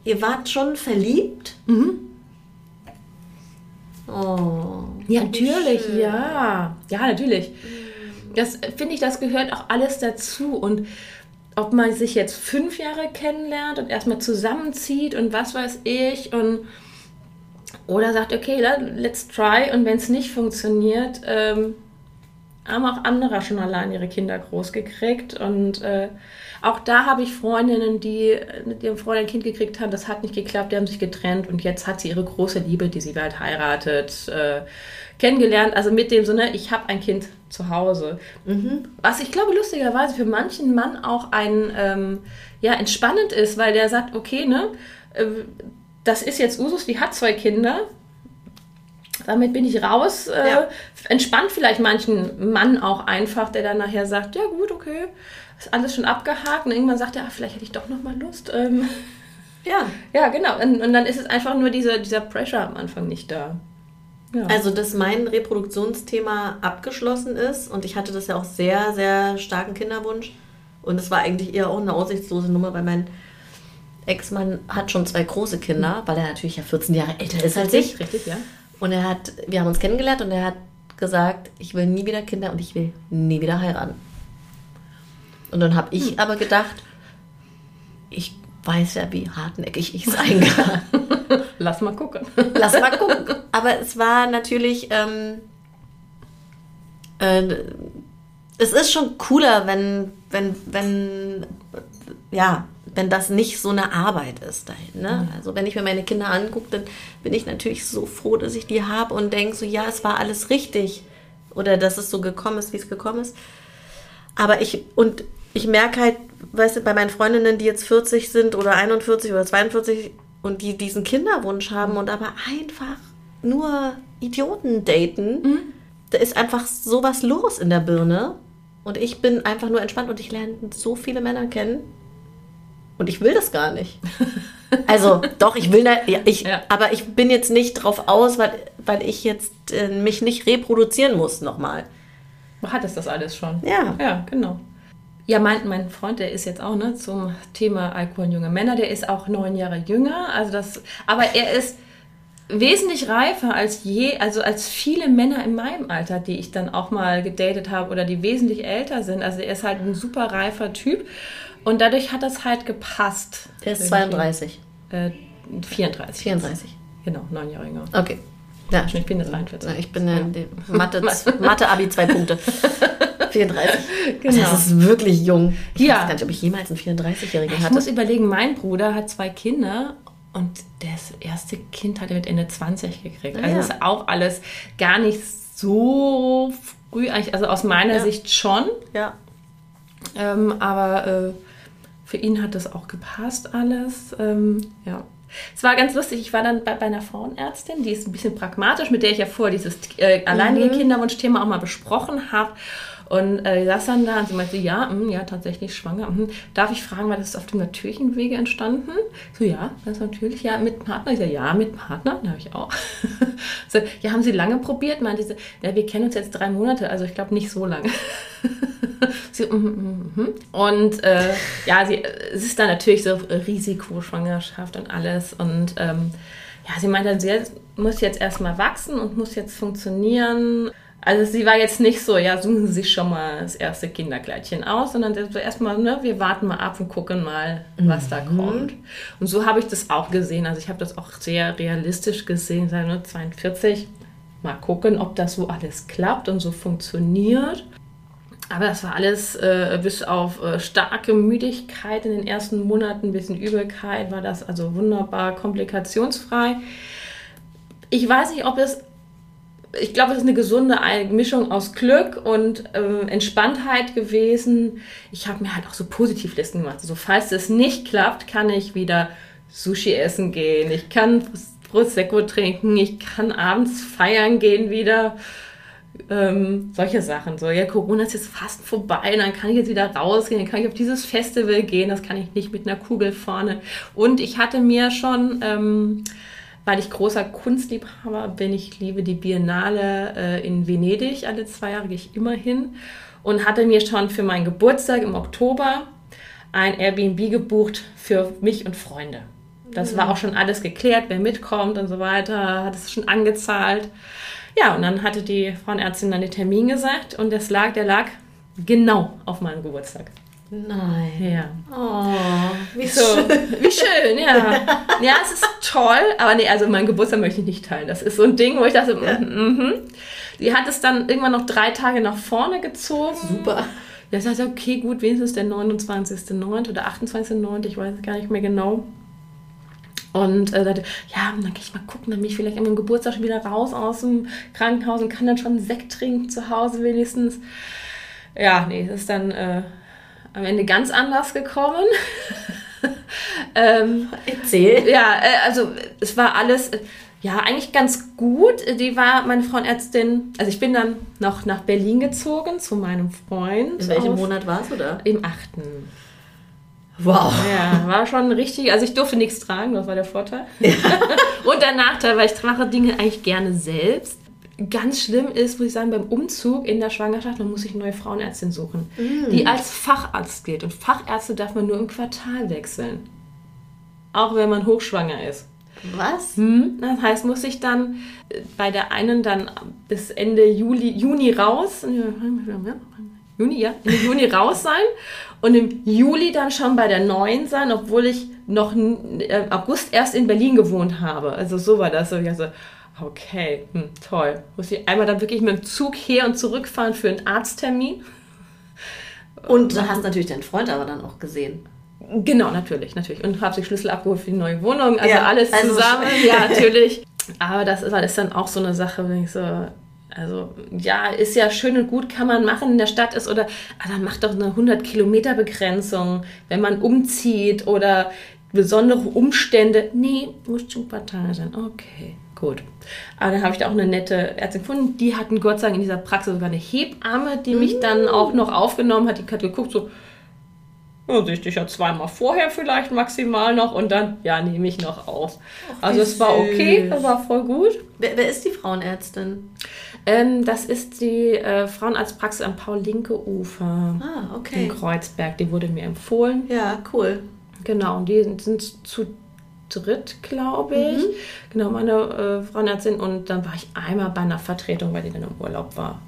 Ihr wart schon verliebt? Mhm. Oh. Ja, natürlich, schön. ja. Ja, natürlich. Mhm das finde ich, das gehört auch alles dazu. Und ob man sich jetzt fünf Jahre kennenlernt und erstmal zusammenzieht und was weiß ich und oder sagt, okay, let's try. Und wenn es nicht funktioniert, ähm, haben auch andere schon allein ihre Kinder groß gekriegt und äh, auch da habe ich Freundinnen, die mit ihrem Freund ein Kind gekriegt haben, das hat nicht geklappt, die haben sich getrennt. Und jetzt hat sie ihre große Liebe, die sie bald heiratet, äh, kennengelernt. Also mit dem Sinne, ich habe ein Kind zu Hause. Mhm. Was ich glaube, lustigerweise für manchen Mann auch ein, ähm, ja, entspannend ist, weil der sagt, okay, ne, äh, das ist jetzt Usus, die hat zwei Kinder, damit bin ich raus. Äh, ja. Entspannt vielleicht manchen Mann auch einfach, der dann nachher sagt, ja gut, okay, ist alles schon abgehakt und irgendwann sagt er, ah, vielleicht hätte ich doch noch mal Lust. Ähm, ja. Ja, genau. Und, und, dann ist es einfach nur dieser, dieser Pressure am Anfang nicht da. Ja. Also, dass mein Reproduktionsthema abgeschlossen ist und ich hatte das ja auch sehr, sehr starken Kinderwunsch und es war eigentlich eher auch eine aussichtslose Nummer, weil mein Ex-Mann hat schon zwei große Kinder, weil er natürlich ja 14 Jahre älter ist als ich. Richtig, ja. Und er hat, wir haben uns kennengelernt und er hat gesagt, ich will nie wieder Kinder und ich will nie wieder heiraten. Und dann habe ich hm. aber gedacht, ich weiß ja, wie hartnäckig ich sein kann. Lass mal gucken. Lass mal gucken. Aber es war natürlich, ähm, äh, es ist schon cooler, wenn, wenn, wenn, ja, wenn das nicht so eine Arbeit ist dahin. Ne? Mhm. Also wenn ich mir meine Kinder angucke, dann bin ich natürlich so froh, dass ich die habe und denke so, ja, es war alles richtig. oder dass es so gekommen ist, wie es gekommen ist. Aber ich, und ich merke halt, weißt du, bei meinen Freundinnen, die jetzt 40 sind oder 41 oder 42 und die diesen Kinderwunsch haben und aber einfach nur Idioten daten, mhm. da ist einfach sowas los in der Birne. Und ich bin einfach nur entspannt und ich lerne so viele Männer kennen. Und ich will das gar nicht. *laughs* Also doch, ich will, ja, ich, ja. aber ich bin jetzt nicht drauf aus, weil, weil ich jetzt äh, mich nicht reproduzieren muss nochmal. Du hattest das alles schon. Ja. Ja, genau. Ja, mein, mein Freund, der ist jetzt auch ne, zum Thema Alkohol und junge Männer, der ist auch neun Jahre jünger. Also das, aber er ist wesentlich reifer als je, also als viele Männer in meinem Alter, die ich dann auch mal gedatet habe oder die wesentlich älter sind. Also er ist halt ein super reifer Typ und dadurch hat das halt gepasst. Er ist 32. Äh, 34. 34. Genau, neun Jahre jünger. Okay. Ja. Ich bin jetzt 43. Ich bin ja. *laughs* Mathe, Mathe Abi zwei Punkte. *laughs* 34. Genau. Das ist wirklich jung. Ich ja. weiß gar nicht, ob ich jemals einen 34-Jährigen hatte. Ich muss überlegen, mein Bruder hat zwei Kinder und das erste Kind hat er mit Ende 20 gekriegt. Also ja. ist auch alles gar nicht so früh eigentlich, also aus meiner ja. Sicht schon. Ja. Ähm, aber äh, für ihn hat das auch gepasst alles. Ähm, ja. Es war ganz lustig, ich war dann bei, bei, einer Frauenärztin, die ist ein bisschen pragmatisch, mit der ich ja vor dieses äh, alleinige mhm. Kinderwunsch-Thema auch mal besprochen habe. Und äh, saß dann da und sie meinte, ja, mh, ja, tatsächlich schwanger. Mh. Darf ich fragen, war das auf dem natürlichen Wege entstanden? So, ja, ganz natürlich, ja, mit Partner. Ich so, ja, mit Partner, habe ich auch. *laughs* so, ja, haben Sie lange probiert? Meinte sie, ja, wir kennen uns jetzt drei Monate, also ich glaube nicht so lange. *laughs* sie, mm, mm, mm. Und äh, ja, sie, es ist dann natürlich so Risikoschwangerschaft und alles. Und ähm, ja, sie meinte, sie muss jetzt erstmal wachsen und muss jetzt funktionieren. Also sie war jetzt nicht so, ja, suchen Sie sich schon mal das erste Kinderkleidchen aus, sondern so erstmal, ne, wir warten mal ab und gucken mal, was mhm. da kommt. Und so habe ich das auch gesehen. Also ich habe das auch sehr realistisch gesehen, seit ne, 42. Mal gucken, ob das so alles klappt und so funktioniert. Aber das war alles äh, bis auf äh, starke Müdigkeit in den ersten Monaten, ein bisschen Übelkeit, war das also wunderbar komplikationsfrei. Ich weiß nicht, ob es ich glaube, es ist eine gesunde Mischung aus Glück und äh, Entspanntheit gewesen. Ich habe mir halt auch so Positivlisten gemacht. Also, falls es nicht klappt, kann ich wieder Sushi essen gehen. Ich kann Prosecco trinken. Ich kann abends feiern gehen wieder. Ähm, solche Sachen. So, ja, Corona ist jetzt fast vorbei, dann kann ich jetzt wieder rausgehen, dann kann ich auf dieses Festival gehen, das kann ich nicht mit einer Kugel vorne. Und ich hatte mir schon ähm, weil ich großer Kunstliebhaber bin. Ich liebe die Biennale äh, in Venedig. Alle zwei Jahre gehe ich immer hin. Und hatte mir schon für meinen Geburtstag im Oktober ein Airbnb gebucht für mich und Freunde. Das war auch schon alles geklärt, wer mitkommt und so weiter, hat es schon angezahlt. Ja, und dann hatte die Frauenärztin dann den Termin gesagt und das lag, der lag genau auf meinem Geburtstag. Nein. Ja. Oh, wie so, schön. Wie schön, ja. Ja, es ist toll, aber nee, also mein Geburtstag möchte ich nicht teilen. Das ist so ein Ding, wo ich dachte, ja. mm -hmm. Die hat es dann irgendwann noch drei Tage nach vorne gezogen. Super. Das heißt, okay, gut, wenigstens der 29.09. oder 28.09., ich weiß gar nicht mehr genau. Und äh, sagte, ja, dann kann ich mal gucken, dann bin ich vielleicht an meinem Geburtstag schon wieder raus aus dem Krankenhaus und kann dann schon Sekt trinken zu Hause wenigstens. Ja, nee, das ist dann äh, am Ende ganz anders gekommen. *laughs* ähm, Erzähl. Ja, äh, also es war alles, äh, ja, eigentlich ganz gut. Die war meine Frauenärztin, also ich bin dann noch nach Berlin gezogen zu meinem Freund. In welchem Monat war es, oder? Im achten. Wow. Ja, war schon richtig. Also ich durfte nichts tragen, das war der Vorteil. Ja. *laughs* Und der Nachteil, weil ich mache Dinge eigentlich gerne selbst ganz schlimm ist, muss ich sagen, beim Umzug in der Schwangerschaft, man muss sich eine neue Frauenärztin suchen, mm. die als Facharzt gilt. Und Fachärzte darf man nur im Quartal wechseln. Auch wenn man hochschwanger ist. Was? Hm, das heißt, muss ich dann äh, bei der einen dann bis Ende Juli, Juni raus, Juni, ja, Ende Juni raus sein und im Juli dann schon bei der neuen sein, obwohl ich noch im äh, August erst in Berlin gewohnt habe. Also so war das. Also, Okay, hm, toll. Muss ich einmal dann wirklich mit dem Zug her und zurückfahren für einen Arzttermin. Und du hast natürlich deinen Freund aber dann auch gesehen. Genau, natürlich, natürlich. Und habe sich Schlüssel abgeholt für die neue Wohnung. Also ja, alles also zusammen. ja, *laughs* natürlich. Aber das ist, ist dann auch so eine Sache, wenn ich so, Also ja, ist ja schön und gut, kann man machen in der Stadt ist oder ah, dann macht doch eine 100 Kilometer Begrenzung, wenn man umzieht oder besondere Umstände. Nee, muss schon ein paar Tage sein. Okay, gut. Aber dann habe ich da auch eine nette Ärztin gefunden. Die hatten Gott sei Dank in dieser Praxis sogar eine Hebamme, die mich dann mm. auch noch aufgenommen hat. Die hat geguckt so, ja, sehe ich dich ja zweimal vorher vielleicht maximal noch und dann, ja, nehme ich noch auf. Ach, also es war okay, das war voll gut. Wer, wer ist die Frauenärztin? Ähm, das ist die äh, Frauenarztpraxis am Paul-Linke-Ufer ah, okay. in Kreuzberg. Die wurde mir empfohlen. Ja, cool. Genau, und die sind zu dritt, glaube ich. Mhm. Genau, meine äh, Frauenärztin. Und dann war ich einmal bei einer Vertretung, weil die dann im Urlaub war.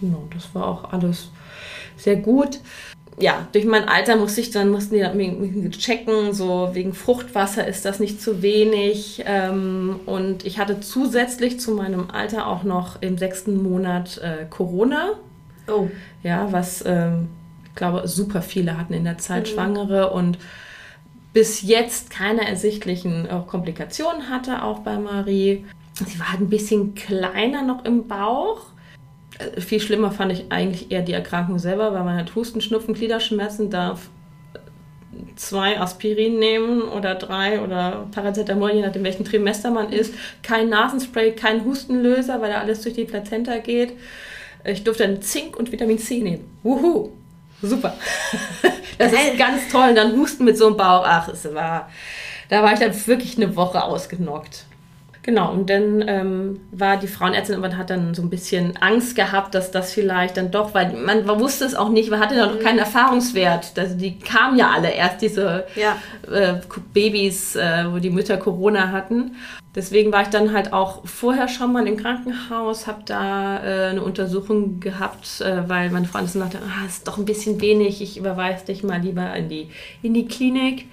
Genau, das war auch alles sehr gut ja, durch mein Alter musste ich dann, mussten die checken, so wegen Fruchtwasser ist das nicht zu wenig. Ähm, und ich hatte zusätzlich zu meinem Alter auch noch im sechsten Monat äh, Corona. Oh. Ja, was, ähm, ich glaube, super viele hatten in der Zeit mhm. Schwangere und bis jetzt keine ersichtlichen äh, Komplikationen hatte, auch bei Marie. Sie war halt ein bisschen kleiner noch im Bauch äh, viel schlimmer fand ich eigentlich eher die Erkrankung selber, weil man hat Husten, Schnupfen, Gliederschmerzen, darf zwei Aspirin nehmen oder drei oder Paracetamol, je nachdem welchen Trimester man ist. Kein Nasenspray, kein Hustenlöser, weil da alles durch die Plazenta geht. Ich durfte dann Zink und Vitamin C nehmen. Wuhu! Super. *laughs* Das ist ganz toll. Und dann Husten mit so einem Bauch. Ach, es war, da war ich dann wirklich eine Woche ausgenockt. Genau, und dann ähm, war die Frauenärztin aber hat dann so ein bisschen Angst gehabt, dass das vielleicht dann doch, weil man, man wusste es auch nicht, man hatte noch mhm. keinen Erfahrungswert. Also die kamen ja alle erst, diese ja. äh, Babys, äh, wo die Mütter Corona hatten. Deswegen war ich dann halt auch vorher schon mal im Krankenhaus, habe da äh, eine Untersuchung gehabt, äh, weil meine Freundin sagte, ah, ist doch ein bisschen wenig, ich überweise dich mal lieber in die, in die Klinik.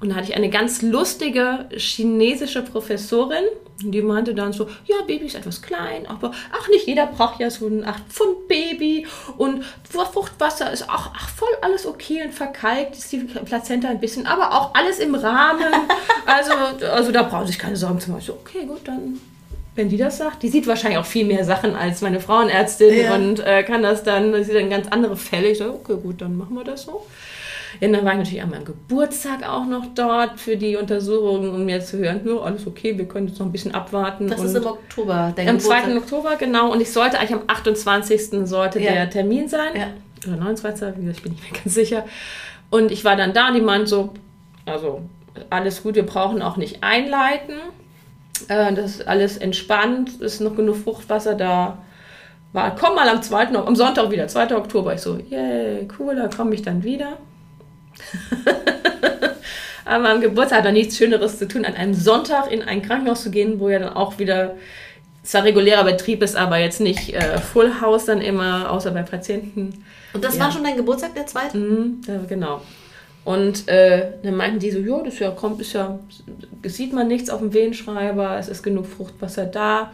Und da hatte ich eine ganz lustige chinesische Professorin, die meinte dann so, ja, Baby ist etwas klein, aber ach, nicht jeder braucht ja so ein 8-Pfund-Baby und Fruchtwasser ist auch ach, voll alles okay und verkalkt ist die Plazenta ein bisschen, aber auch alles im Rahmen. *laughs* Also, also da brauchen sich keine Sorgen zu machen. So, okay, gut, dann wenn die das sagt. Die sieht wahrscheinlich auch viel mehr Sachen als meine Frauenärztin ja. und äh, kann das dann, sieht dann ganz andere Fälle. Ich so, okay, gut, dann machen wir das so. Ja, dann war ich natürlich an meinem Geburtstag auch noch dort für die Untersuchung, um mir zu hören, ja, alles okay, wir können jetzt noch ein bisschen abwarten. Das ist im Oktober, dein Am 2. Oktober, genau. Und ich sollte eigentlich am 28. sollte ja. der Termin sein. Ja. Oder 29. Wie gesagt, ich bin nicht mehr ganz sicher. Und ich war dann da und die meint so, also alles gut, wir brauchen auch nicht einleiten. Äh, das ist alles entspannt, ist noch genug Fruchtwasser da. War, komm mal am 2. am Sonntag wieder, 2. Oktober. Ich so, yay, cool, da komme ich dann wieder. *laughs* Aber am Geburtstag hat er nichts Schöneres zu tun, an einem Sonntag in ein Krankenhaus zu gehen, wo ja dann auch wieder zwar regulärer Betrieb ist, aber jetzt nicht äh, Full House dann immer, außer bei Patienten. Und das ja. war schon dein Geburtstag, der zweite? Mhm, ja, genau. Und äh, dann meinten die so, ja, das ja, kommt, ist ja, sieht man nichts auf dem Wehenschreiber, es ist genug Fruchtwasser da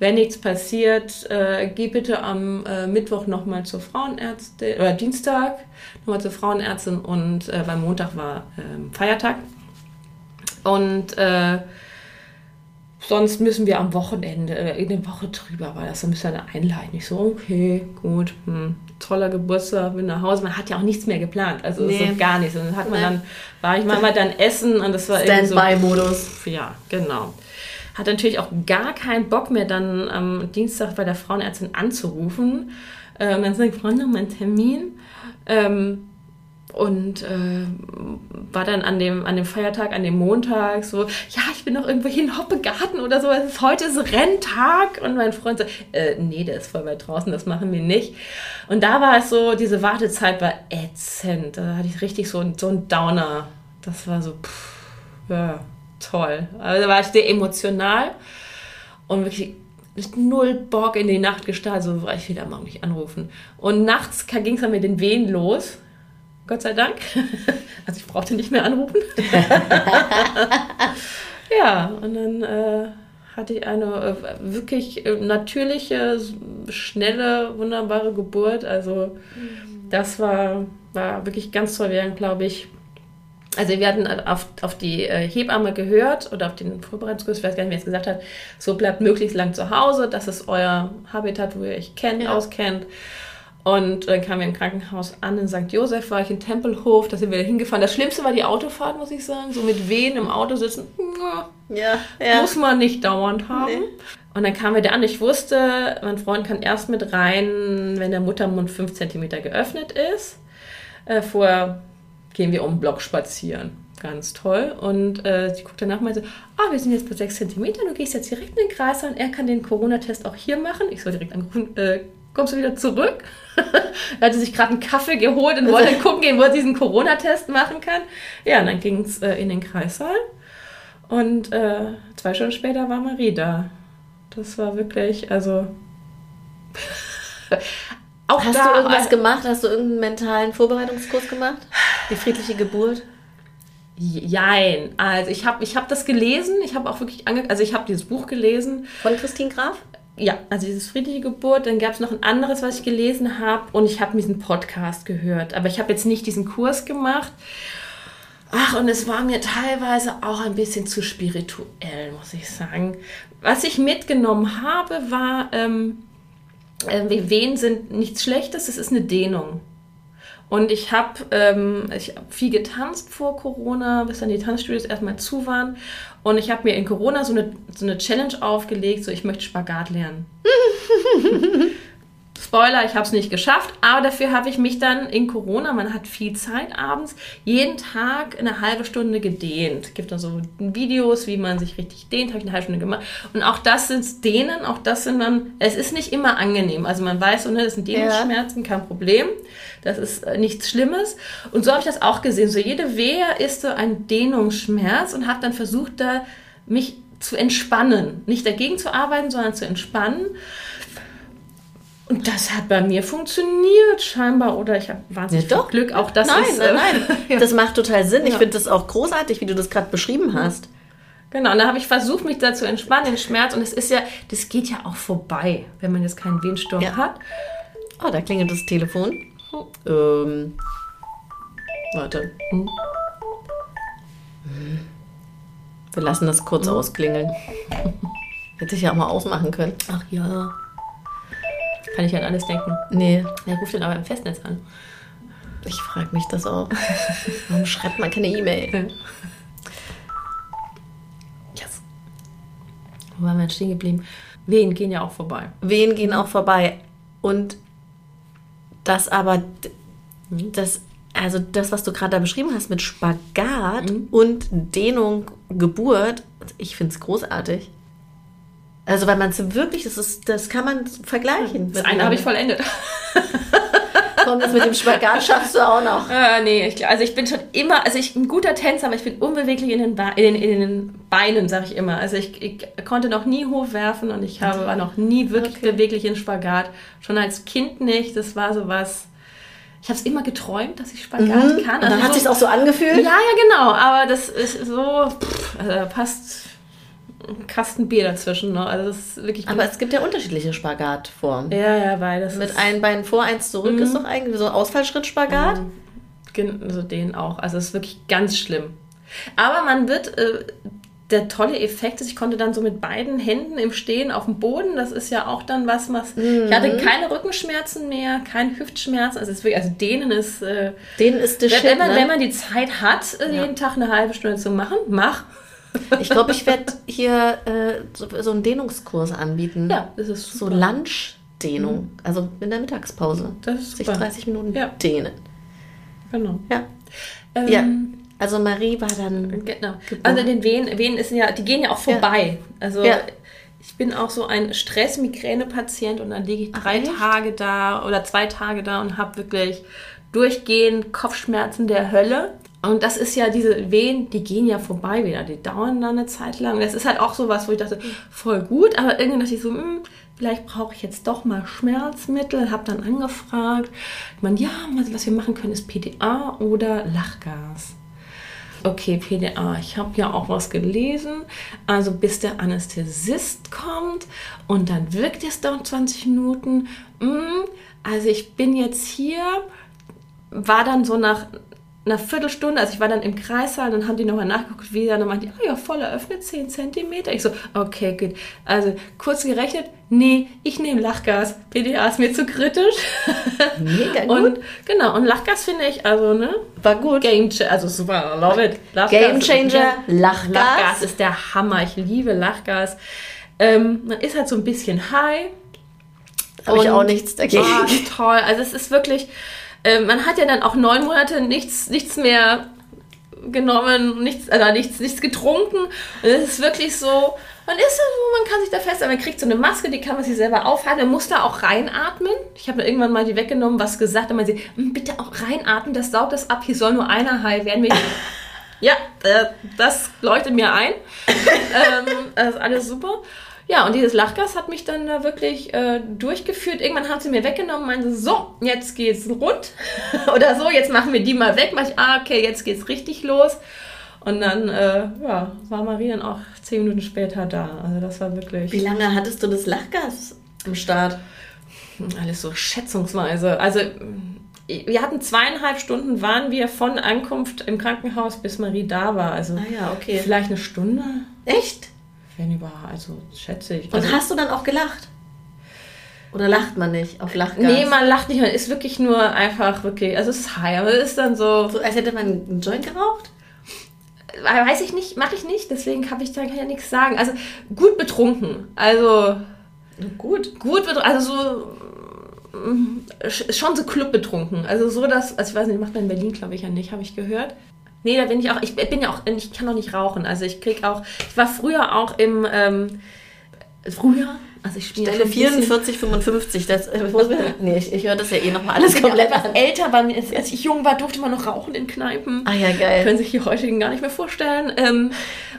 wenn nichts passiert, äh, geh bitte am äh, Mittwoch nochmal zur Frauenärztin, oder Dienstag nochmal zur Frauenärztin und äh, beim Montag war ähm, Feiertag. Und äh, sonst müssen wir am Wochenende, äh, in der Woche drüber war das, dann müssen wir einleiten. Ich so, okay, gut, hm, toller Geburtstag, bin nach Hause. Man hat ja auch nichts mehr geplant, also nee. so gar nichts. Und dann hat man dann, war ich mal dann essen und das war Standby-Modus. So, ja, genau hat natürlich auch gar keinen Bock mehr, dann am Dienstag bei der Frauenärztin anzurufen. Äh, und dann sagt noch mein Termin. Ähm, und äh, war dann an dem, an dem Feiertag, an dem Montag so, ja, ich bin noch irgendwo hier in Hoppegarten oder so, ist heute ist Renntag. Und mein Freund so, äh, nee, der ist voll weit draußen, das machen wir nicht. Und da war es so, diese Wartezeit war ätzend. Da hatte ich richtig so, so einen Downer. Das war so, pff, ja toll. Also da war ich sehr emotional und wirklich null Bock in die Nacht gestartet, so ich will da morgen nicht anrufen. Und nachts ging es dann mit den Wehen los. Gott sei Dank. *laughs* Also ich brauchte nicht mehr anrufen. *laughs* ja, und dann äh, hatte ich eine äh, wirklich äh, natürliche, schnelle, wunderbare Geburt. Also das war, war wirklich ganz toll. Wir haben, glaube ich, Also wir hatten auf, auf die äh, Hebamme gehört oder auf den Vorbereitungskurs, ich weiß gar nicht, wer es gesagt hat, so bleibt möglichst lang zu Hause, das ist euer Habitat, wo ihr euch kennt, ja. auskennt. Und dann kamen wir im Krankenhaus an in St. Josef, war ich in Tempelhof, da sind wir hingefahren. Das Schlimmste war die Autofahrt, muss ich sagen. So mit Wehen im Auto sitzen, ja, ja. muss man nicht dauernd haben. Nee. Und dann kamen wir da an. Ich wusste, mein Freund kann erst mit rein, wenn der Muttermund 5 cm geöffnet ist. Äh, vorher gehen wir um den Block spazieren. Ganz toll. Und äh, sie guckt danach und meinte, ah, wir sind jetzt bei 6 cm, du gehst jetzt direkt in den Kreis und er kann den Corona-Test auch hier machen. Ich soll direkt anrufen, äh, kommst du wieder zurück? *laughs* er hatte sich gerade einen Kaffee geholt und wollte gucken gehen, wo er diesen Corona-Test machen kann. Ja, und dann ging es äh, in den Kreissaal. Und äh, zwei Stunden später war Marie da. Das war wirklich, also. *laughs* auch Hast da, du irgendwas gemacht? Hast du irgendeinen mentalen Vorbereitungskurs gemacht? Die friedliche Geburt? Jein. Also ich habe ich hab das gelesen, ich habe auch wirklich ange also ich habe dieses Buch gelesen. Von Christine Graf? Ja, also dieses friedliche Geburt. Dann gab es noch ein anderes, was ich gelesen habe und ich habe diesen Podcast gehört. Aber ich habe jetzt nicht diesen Kurs gemacht. Ach, und es war mir teilweise auch ein bisschen zu spirituell, muss ich sagen. Was ich mitgenommen habe, war, ähm, äh, Wehen sind nichts Schlechtes, es ist eine Dehnung. Und ich habe ähm, hab viel getanzt vor Corona, bis dann die Tanzstudios erstmal zu waren. Und ich habe mir in Corona so eine, so eine Challenge aufgelegt, so ich möchte Spagat lernen. *laughs* Spoiler, ich habe es nicht geschafft, aber dafür habe ich mich dann in Corona, man hat viel Zeit abends, jeden Tag eine halbe Stunde gedehnt. Es gibt dann so Videos, wie man sich richtig dehnt, habe ich eine halbe Stunde gemacht. Und auch das sind Dehnen, auch das sind dann, es ist nicht immer angenehm. Also man weiß, so, ne, das sind Dehnungsschmerzen, kein Problem. Das ist äh, nichts Schlimmes. Und so habe ich das auch gesehen. So jede Wehe ist so ein Dehnungsschmerz und habe dann versucht, da mich zu entspannen. Nicht dagegen zu arbeiten, sondern zu entspannen. Und das hat bei mir funktioniert, scheinbar. Oder ich habe wahnsinnig ja, doch. Glück. Auch das nein, ist. Nein, nein, nein. *laughs* ja. Das macht total Sinn. Ich finde das auch großartig, wie du das gerade beschrieben hast. Genau, und da habe ich versucht, mich da zu entspannen, den Schmerz. Und es ist ja, das geht ja auch vorbei, wenn man jetzt keinen Wehensturm ja. hat. Oh, da klingelt das Telefon. Ähm, warte. Hm. Wir lassen das kurz hm. ausklingeln. *laughs* Hätte ich ja auch mal ausmachen können. Ach ja. Kann ich an alles denken. Nee. Er ruft dann aber im Festnetz an. Ich frage mich das auch. Warum schreibt man keine E-Mail? Yes. Wo waren wir stehen geblieben? Wehen gehen ja auch vorbei. Wehen gehen auch vorbei. Und das aber, das, also das, was du gerade da beschrieben hast mit Spagat mhm. und Dehnung, Geburt, ich finde es großartig. Also weil man es wirklich, das ist, das kann man vergleichen. Das eine habe ich vollendet. *laughs* Komm, das mit dem Spagat schaffst du auch noch. Äh, nee, ich, also ich bin schon immer, also ich bin ein guter Tänzer, aber ich bin unbeweglich in den, in, in den Beinen, sage ich immer. Also ich, ich, konnte noch nie hochwerfen und ich habe, war noch nie wirklich okay. beweglich in Spagat. Schon als Kind nicht. Das war so was. Ich habe es immer geträumt, dass ich Spagat mhm. kann. Also und dann hat so, sich auch so angefühlt? Ja, ja, genau. Aber das ist so, pff, also passt Kasten Bier dazwischen. Ne? Also das ist wirklich Aber es gibt ja unterschiedliche Spagatformen. Ja, ja, weil das Mit ein Bein vor, eins zurück mhm. ist doch eigentlich so Ausfallschritt-Spagat. Mhm. So den auch. Also es ist wirklich ganz schlimm. Aber man wird... Äh, der tolle Effekt ist, ich konnte dann so mit beiden Händen im Stehen auf dem Boden, das ist ja auch dann was, was mhm. ich hatte keine Rückenschmerzen mehr, kein Hüftschmerzen, also, ist wirklich, also denen ist, äh, denen ist der wenn, Shit, wenn, man, ne? wenn man die Zeit hat, äh, ja. jeden Tag eine halbe Stunde zu machen, mach. Ich glaube, ich werde hier äh, so, so, einen Dehnungskurs anbieten. Ja, das ist super. So Lunch-Dehnung. Mhm. Also in der Mittagspause. Das ist Sich 30 Minuten ja. dehnen. Genau. Ja. Ähm, ja. Also Marie war dann. Genau. Geboren. Also den Wehen, Wehen ist ja, die gehen ja auch vorbei. Ja. Also ja. ich bin auch so ein Stress-Migräne-Patient und dann liege ich drei Ach, Tage da oder zwei Tage da und habe wirklich durchgehend Kopfschmerzen der Hölle. Und das ist ja diese Wehen, die gehen ja vorbei wieder, die dauern dann eine Zeit lang. Das ist halt auch so was, wo ich dachte, voll gut, aber irgendwie dachte ich so, hm, vielleicht brauche ich jetzt doch mal Schmerzmittel, habe dann angefragt. Ich meine, ja, was wir machen können, ist PDA oder Lachgas. Okay, PDA, ich habe ja auch was gelesen. Also bis der Anästhesist kommt und dann wirkt es doch 20 Minuten. Hm, also ich bin jetzt hier, war dann so nach einer Viertelstunde, also ich war dann im Kreissaal, dann haben die nochmal nachgeguckt, wie dann meinten die, ah ja, voll eröffnet, 10 Zentimeter. Ich so, okay, gut. Also kurz gerechnet, nee, ich nehme Lachgas. PDA ist mir zu kritisch. Mega gut. Und, genau, und Lachgas finde ich, also, ne? War gut. Game Changer, also super, love it. Lachgas Game Changer, Lachgas. Lachgas ist der Hammer, ich liebe Lachgas. Ähm, man ist halt so ein bisschen high. Habe ich auch nichts dagegen. Oh, toll, also es ist wirklich äh, man hat ja dann auch neun Monate nichts, nichts mehr genommen, nichts, also nichts, nichts getrunken. Und es ist wirklich so, man ist so, man kann sich da fest, aber man kriegt so eine Maske, die kann man sich selber aufhalten. Man muss da auch reinatmen. Ich habe mir irgendwann mal die weggenommen, was gesagt, und man sieht, hm, bitte auch reinatmen, das saugt das ab, hier soll nur einer heil werden. Wir *laughs* ja, äh, das leuchtet mir ein. *laughs* ähm, das ist alles super. Ja, und dieses Lachgas hat mich dann da wirklich äh, durchgeführt. Irgendwann hat sie mir weggenommen und meinte, so, jetzt geht's rund. *laughs* Oder so, jetzt machen wir die mal weg. Mach ich, ah, okay, jetzt geht's richtig los. Und dann äh, ja, war Marie dann auch zehn Minuten später da. Also das war wirklich. Wie lange hattest du das Lachgas am Start? Alles so schätzungsweise. Also wir hatten zweieinhalb Stunden, waren wir von Ankunft im Krankenhaus, bis Marie da war. Also ah ja, okay. vielleicht eine Stunde. Echt? Wenn überhaupt, also schätze ich. Und also, hast du dann auch gelacht? Oder lacht man nicht auf Lachgas? Nee, man lacht nicht. Man ist wirklich nur einfach wirklich, also es ist high, aber es ist dann so... So als hätte man einen Joint geraucht? Weiß ich nicht, mache ich nicht, deswegen kann ich da ja nichts sagen. Also gut betrunken, also... Gut. Gut betrunken, also so mm, schon so clubbetrunken. Also so, dass, also ich weiß nicht, macht man in Berlin, glaube ich, ja nicht, habe ich gehört. Nee, da bin ich auch, ich bin ja auch, ich kann auch nicht rauchen. Also ich krieg auch, ich war früher auch im, ähm, früher, also ich spiele Stelle 44, 55. Das, äh, *laughs* nee, ich, ich höre das ja eh nochmal alles komplett an. älter war, als ich jung war, durfte man noch rauchen in Kneipen. Ah ja, geil. Können sich die heutigen gar nicht mehr vorstellen. Ähm,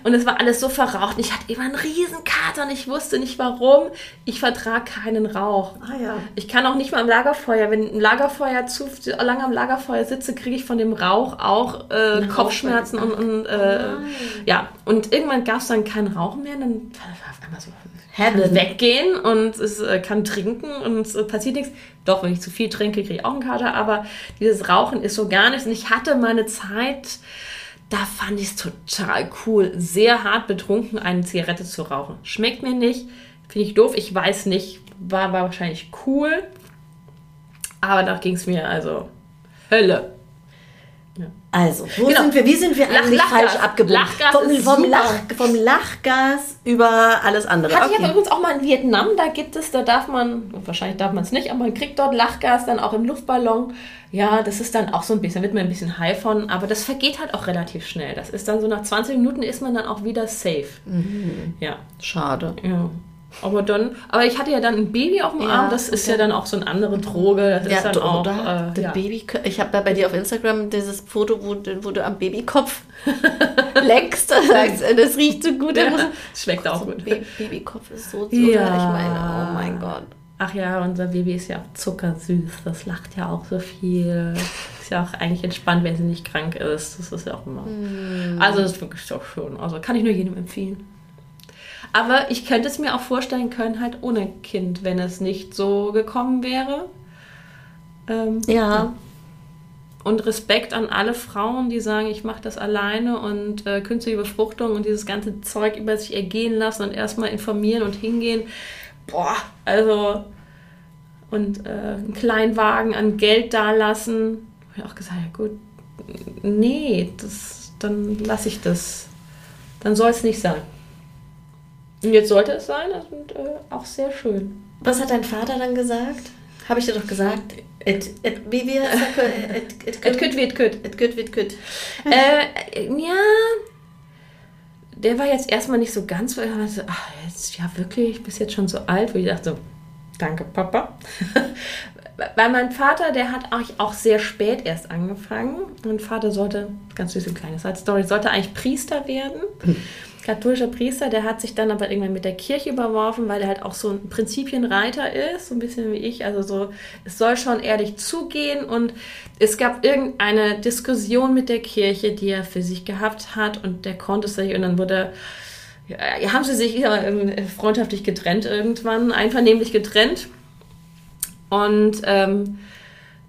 und es war alles so verraucht. Ich hatte immer einen riesen Kater und ich wusste nicht warum. Ich vertrage keinen Rauch. Ah ja. Ich kann auch nicht mal am Lagerfeuer. Wenn ein Lagerfeuer zu lange am Lagerfeuer sitze, kriege ich von dem Rauch auch äh, Kopfschmerzen und, und äh, oh ja. Und irgendwann gab es dann kein Rauch mehr. Dann war auf einmal so Heaven. weggehen und es äh, kann trinken und es äh, passiert nichts. Doch, wenn ich zu viel trinke, kriege ich auch einen Kater, aber dieses Rauchen ist so gar nichts. Und ich hatte meine Zeit, da fand ich es total cool, sehr hart betrunken eine Zigarette zu rauchen. Schmeckt mir nicht, finde ich doof, ich weiß nicht, war, war wahrscheinlich cool, aber da ging es mir also Hölle. Also, wo genau. sind wir, wie sind wir Lach, eigentlich Lachgas. falsch abgebogen? Lachgas vom, vom, Lach, vom, Lachgas über alles andere. Hatte okay. ich aber übrigens auch mal in Vietnam, da gibt es, da darf man, wahrscheinlich darf man es nicht, aber man kriegt dort Lachgas dann auch im Luftballon. Ja, das ist dann auch so ein bisschen, da wird man ein bisschen high von, aber das vergeht halt auch relativ schnell. Das ist dann so nach 20 Minuten ist man dann auch wieder safe. Mhm. Ja. Schade. Ja. Aber dann, aber ich hatte ja dann ein Baby auf dem ja, Arm, das ist ja dann auch so eine andere Droge. Das ja, ist dann auch. Oder, äh, ja. Baby, ich habe da bei dir auf Instagram dieses Foto, wo, wo du am Babykopf *laughs* leckst und sagst, das riecht so gut. Ja, das schmeckt auch gut. Babykopf ist so, *laughs* so ja. ich meine, oh mein Gott. Ach ja, unser Baby ist ja auch zuckersüß. Das lacht ja auch so viel. Ist ja auch eigentlich entspannt, wenn sie nicht krank ist. Das ist ja auch immer. Mm. Also, das ist wirklich doch schön. Also, kann ich nur jedem empfehlen. Aber ich könnte es mir auch vorstellen können, halt ohne Kind, wenn es nicht so gekommen wäre. Ähm, ja. Und Respekt an alle Frauen, die sagen, ich mache das alleine und äh, künstliche Befruchtung und dieses ganze Zeug über sich ergehen lassen und erstmal informieren und hingehen. Boah, also und äh, einen kleinen Wagen an Geld dalassen. Habe ich auch gesagt, ja gut, nee, das, dann lasse ich das. Dann soll es nicht sein. Und jetzt sollte es sein, das ist äh, auch sehr schön. Was hat dein Vater dann gesagt? Habe ich dir doch gesagt. Et, et, wie wir *laughs* et, et, küt, wie et küt. Et küt, wie et küt. *laughs* Äh, ja, der war jetzt erstmal nicht so ganz, weil er so, ach, jetzt, ja wirklich, bist jetzt schon so alt, wo ich dachte danke Papa. *laughs* Weil mein Vater, der hat auch sehr spät erst angefangen. Mein Vater sollte, ganz süße kleine Side Story, sollte eigentlich Priester werden. Katholischer Priester, der hat sich dann aber irgendwann mit der Kirche überworfen, weil er halt auch so ein Prinzipienreiter ist, so ein bisschen wie ich. Also so, es soll schon ehrlich zugehen und es gab irgendeine Diskussion mit der Kirche, die er für sich gehabt hat und der konnte sich und dann wurde ja, haben sie sich ja, ähm, freundschaftlich getrennt irgendwann, einvernehmlich getrennt und ähm,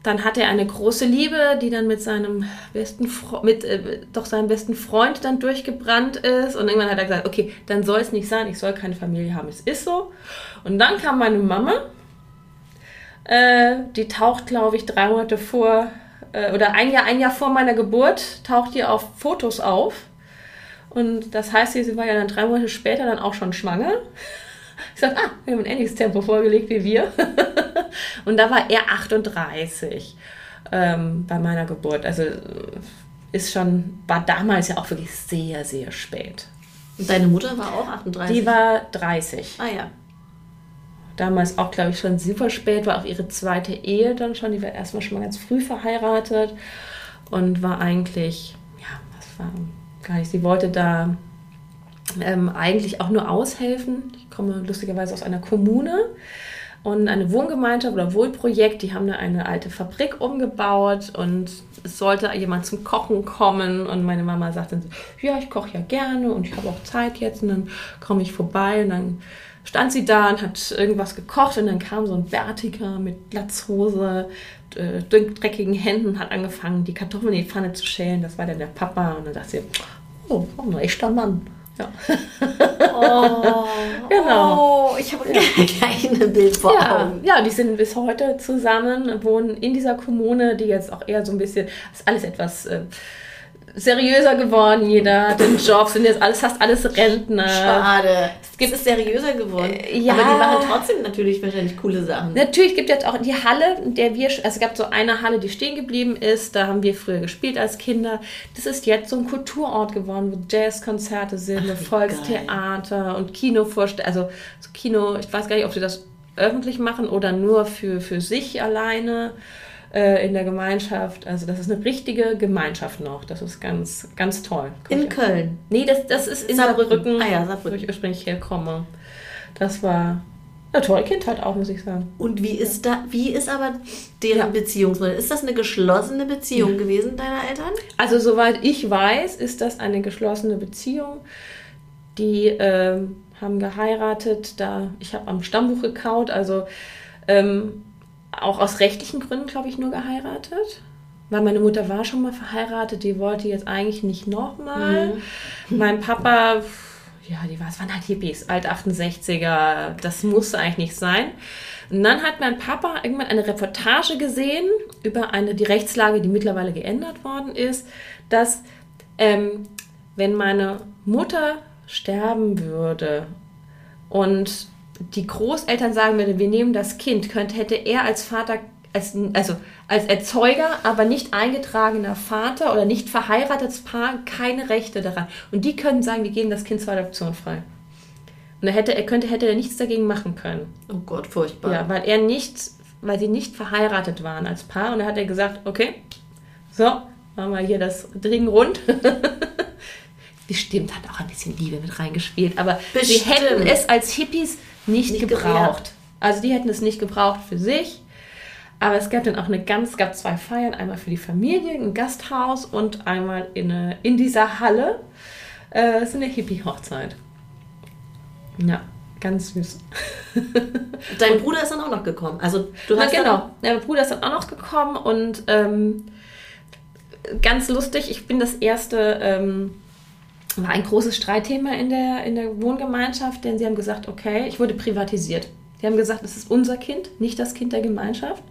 dann hat er eine große Liebe, die dann mit seinem besten Fre mit äh, doch seinem besten Freund dann durchgebrannt ist und irgendwann hat er gesagt, okay, dann soll es nicht sein, ich soll keine Familie haben, es ist so. Und dann kam meine Mama, äh, die taucht, glaube ich, drei Monate vor äh, oder ein Jahr ein Jahr vor meiner Geburt taucht die auf Fotos auf und das heißt, sie war ja dann drei Monate später dann auch schon schwanger. Ich sagte, ah, wir haben ein ähnliches Tempo vorgelegt wie wir. *laughs* und da war er 38 ähm, bei meiner Geburt. Also ist schon, war damals ja auch wirklich sehr, sehr spät. Und deine Mutter war auch 38? Die war 30. Ah ja. Damals auch, glaube ich, schon super spät, war auch ihre zweite Ehe dann schon. Die war erstmal schon mal ganz früh verheiratet und war eigentlich, ja, was war, gar nicht, sie wollte da ähm, eigentlich auch nur aushelfen. Ich komme lustigerweise aus einer Kommune und eine Wohngemeinschaft oder Wohlprojekt, die haben da eine alte Fabrik umgebaut und es sollte jemand zum Kochen kommen und meine Mama sagte, ja, ich koche ja gerne und ich habe auch Zeit jetzt und dann komme ich vorbei und dann stand sie da und hat irgendwas gekocht und dann kam so ein Bärtiger mit Glatzhose, äh, dreckigen Händen, hat angefangen, die Kartoffeln in die Pfanne zu schälen. Das war dann der Papa und dann dachte sie, oh, ein echter Mann. Ja. Oh, *laughs* genau. Oh, ich habe gleich ein Bild vor ja, Augen. Ja, die sind bis heute zusammen, wohnen in dieser Kommune, die jetzt auch eher so ein bisschen, das ist alles etwas äh, seriöser geworden. Jeder hat den Job, sind jetzt alles, fast alles Rentner. Schade. Es gibt es seriöser geworden. Äh, ja. Aber die machen trotzdem natürlich wahrscheinlich coole Sachen. Natürlich gibt es jetzt auch die Halle, in der wir, also es gab so eine Halle, die stehen geblieben ist. Da haben wir früher gespielt als Kinder. Das ist jetzt so ein Kulturort geworden, wo Jazzkonzerte sind, Ach, Volkstheater geil. und Kinovorstellungen. Also so Kino, ich weiß gar nicht, ob sie das öffentlich machen oder nur für, für sich alleine äh, in der Gemeinschaft. Also das ist eine richtige Gemeinschaft noch. Das ist ganz, ganz toll. In Köln? Nee, das, das ist in Saarbrücken, Saarbrücken, ah ja, Saarbrücken. wo ich ursprünglich herkomme. Das war eine tolle Kindheit auch, muss ich sagen. Und wie ist da, wie ist aber deren ja. Beziehungsmodell? Ist das eine geschlossene Beziehung ja. gewesen deiner Eltern? Also soweit ich weiß, ist das eine geschlossene Beziehung. Die äh, haben geheiratet, da ich habe am Stammbuch gekaut, also ähm, auch aus rechtlichen Gründen, glaube ich, nur geheiratet. Weil meine Mutter war schon mal verheiratet, die wollte jetzt eigentlich nicht nochmal. Mhm. Mein Papa, ja, die war, es waren halt Hippies, alt 68er, das musste eigentlich nicht sein. Und dann hat mein Papa irgendwann eine Reportage gesehen über eine, die Rechtslage, die mittlerweile geändert worden ist, dass ähm, wenn meine Mutter sterben würde und die Großeltern sagen würden, wir nehmen das Kind, könnte, hätte er als Vater, als, also als Erzeuger, aber nicht eingetragener Vater oder nicht verheiratetes Paar keine Rechte daran. Und die können sagen, wir geben das Kind zur Adoption frei. Und er hätte, er könnte, hätte er nichts dagegen machen können. Oh Gott, furchtbar. Ja, weil er nicht, weil sie nicht verheiratet waren als Paar. Und dann hat er gesagt, okay, so, machen wir hier das Ding rund. *laughs* Bestimmt hat auch ein bisschen Liebe mit reingespielt, aber Bestimmt. sie hätten es als Hippies nicht, nicht gebraucht. Gewährt. Also die hätten es nicht gebraucht für sich. Aber es gab dann auch eine ganz, es gab zwei Feiern, einmal für die Familie, ein Gasthaus und einmal in, eine, in dieser Halle. Äh, das ist eine Hippie-Hochzeit. Ja, ganz süß. *laughs* Dein Bruder ist dann auch noch gekommen. Also du hast Na, genau. Ja, mein Bruder ist dann auch noch gekommen und ähm, ganz lustig. Ich bin das erste ähm, war ein großes Streitthema in der, in der Wohngemeinschaft, denn sie haben gesagt, okay, ich wurde privatisiert. Sie haben gesagt, es ist unser Kind, nicht das Kind der Gemeinschaft.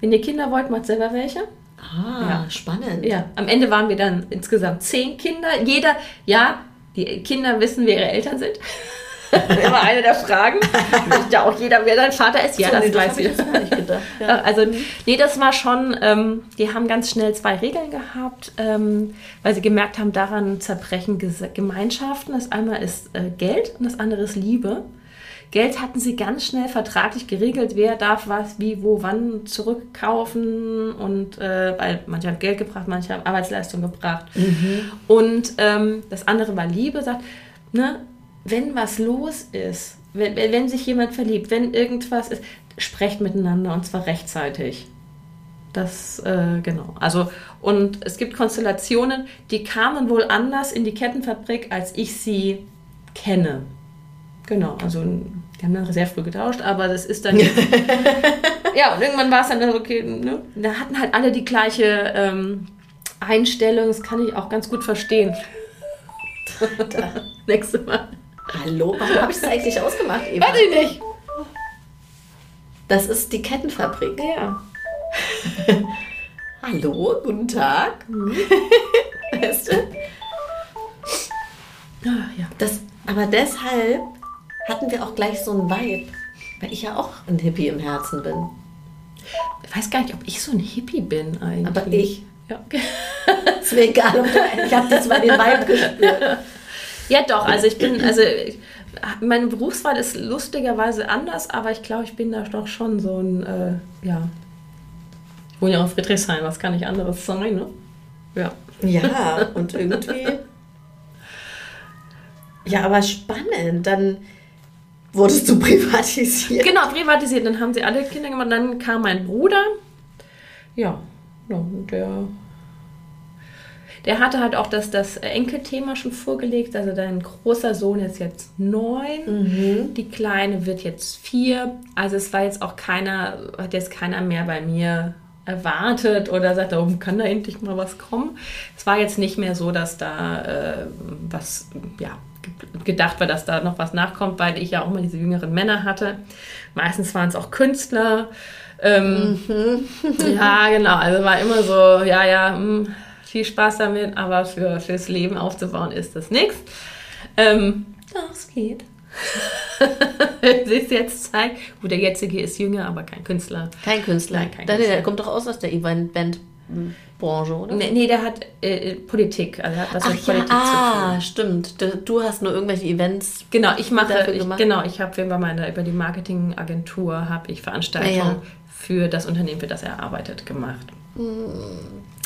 Wenn ihr Kinder wollt, macht selber welche. Ah, ja. spannend. Ja, am Ende waren wir dann insgesamt zehn Kinder. Jeder, ja, die Kinder wissen, wer ihre Eltern sind. *laughs* *laughs* Immer eine der Fragen. ja auch jeder, wer dein Vater ist. Ja, das nee, weiß ich nicht gedacht. *laughs* Ja. Also, nee, das war schon, ähm, die haben ganz schnell zwei Regeln gehabt, ähm, weil sie gemerkt haben, daran zerbrechen Gemeinschaften. Das einmal ist äh, Geld und das andere ist Liebe. Geld hatten sie ganz schnell vertraglich geregelt, wer darf was, wie, wo, wann zurückkaufen und äh, weil manche haben Geld gebracht, manche haben Arbeitsleistung gebracht. Mhm. Und ähm, das andere war Liebe, sagt, ne, wenn was los ist, wenn, wenn sich jemand verliebt, wenn irgendwas ist, sprecht miteinander und zwar rechtzeitig. Das, äh, genau. Also, und es gibt Konstellationen, die kamen wohl anders in die Kettenfabrik, als ich sie kenne. Genau, also die haben dann sehr früh getauscht, aber das ist dann. *laughs* ja, und irgendwann war es dann okay, ne? da hatten halt alle die gleiche ähm, Einstellung, das kann ich auch ganz gut verstehen. *laughs* *laughs* Nächste Mal. Hallo, warum habe ich das eigentlich ausgemacht, Eva? Weiß ich nicht. Das ist die Kettenfabrik. Ja. *laughs* Hallo, guten Tag. *laughs* weißt du? Ah, ja. Das, aber deshalb hatten wir auch gleich so einen Vibe, weil ich ja auch ein Hippie im Herzen bin. Ich weiß gar nicht, ob ich so ein Hippie bin eigentlich. Aber ich. Ja. *laughs* ist mir egal, ich habe jetzt mal den Vibe gespürt. Ja, doch. Also ich bin, also meine Berufswahl ist lustigerweise anders, aber ich glaube, ich bin da doch schon so ein, äh, ja, ich wohne ja auch in Friedrichshain, was kann ich anderes sein, ne? Ja. Ja, und irgendwie. Ja, aber spannend. Dann wurdest du privatisiert. Genau, privatisiert. Dann haben sie alle Kinder gemacht. Dann kam mein Bruder. Ja, der, der hatte halt auch das, das Enkelthema schon vorgelegt. Also dein großer Sohn ist jetzt neun, mhm. die Kleine wird jetzt vier. Also es war jetzt auch keiner, hat jetzt keiner mehr bei mir erwartet oder sagt, oh, kann da endlich mal was kommen. Es war jetzt nicht mehr so, dass da äh, was, ja, gedacht war, dass da noch was nachkommt, weil ich ja auch immer diese jüngeren Männer hatte. Meistens waren es auch Künstler. Ähm, mhm. *laughs* ja, genau. Also war immer so, ja, ja, mh, hm, viel Spaß damit, aber für, fürs Leben aufzubauen ist das nichts. Ähm, doch, es geht. *laughs* sich jetzt zeigt. Gut, der jetzige ist jünger, aber kein Künstler. Kein Künstler. Nein, kein Künstler. Der, kommt doch aus aus der Event-Branche, oder? Nee, nee, der hat äh, Politik. Also hat was Ach mit ja, Politik ah, zu tun. stimmt. Du hast nur irgendwelche Events. Genau, ich mache. Ich, genau, ich habe über meine über die Marketingagentur habe ich Veranstaltungen ja, ja. für das Unternehmen, für das er arbeitet, gemacht.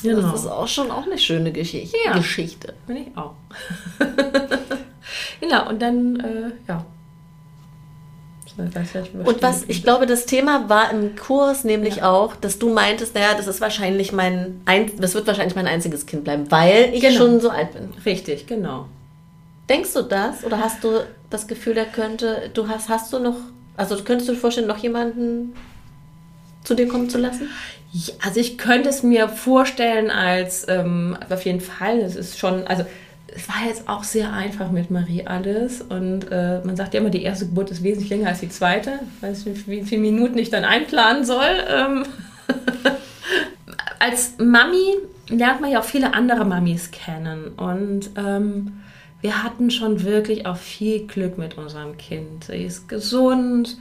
Genau. Das ist auch schon auch eine schöne Geschichte. Ja, Geschichte. Bin ich auch. *laughs* genau, und dann, äh, ja, und was, ich glaube, das Thema war im Kurs nämlich ja. auch, dass du meintest, naja, das ist wahrscheinlich mein, ein, das wird wahrscheinlich mein einziges Kind bleiben, weil ich genau. schon so alt bin. Richtig, genau. Denkst du das? Oder hast du das Gefühl, der könnte, du hast, hast du noch, also könntest du dir vorstellen, noch jemanden zu dir kommen zu lassen? Also ich könnte es mir vorstellen als, ähm, auf jeden Fall, es ist schon, also es war jetzt auch sehr einfach mit Marie alles. Und äh, man sagt ja immer, die erste Geburt ist wesentlich länger als die zweite. Ich weiß nicht, wie viele Minuten ich dann einplanen soll. Ähm *laughs* als Mami lernt man ja auch viele andere Mamis kennen. Und ähm, wir hatten schon wirklich auch viel Glück mit unserem Kind. Sie ist gesund.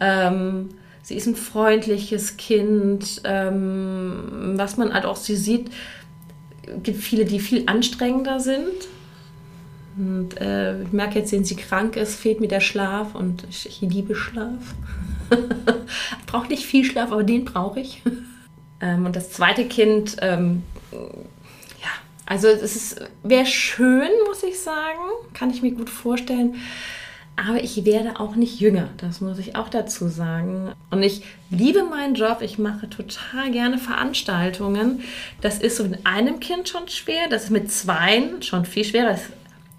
Ähm, sie ist ein freundliches Kind. Ähm, was man halt auch sie sieht, gibt viele, die viel anstrengender sind. Und äh, ich merke jetzt, wenn sie krank ist, fehlt mir der Schlaf und ich, ich liebe Schlaf. *laughs* brauche nicht viel Schlaf, aber den brauche ich. *laughs* ähm, und das zweite Kind, ähm, ja, also es wäre schön, muss ich sagen, kann ich mir gut vorstellen. Aber ich werde auch nicht jünger, das muss ich auch dazu sagen. Und ich liebe meinen Job, ich mache total gerne Veranstaltungen. Das ist so mit einem Kind schon schwer, das ist mit zweien schon viel schwerer. Das,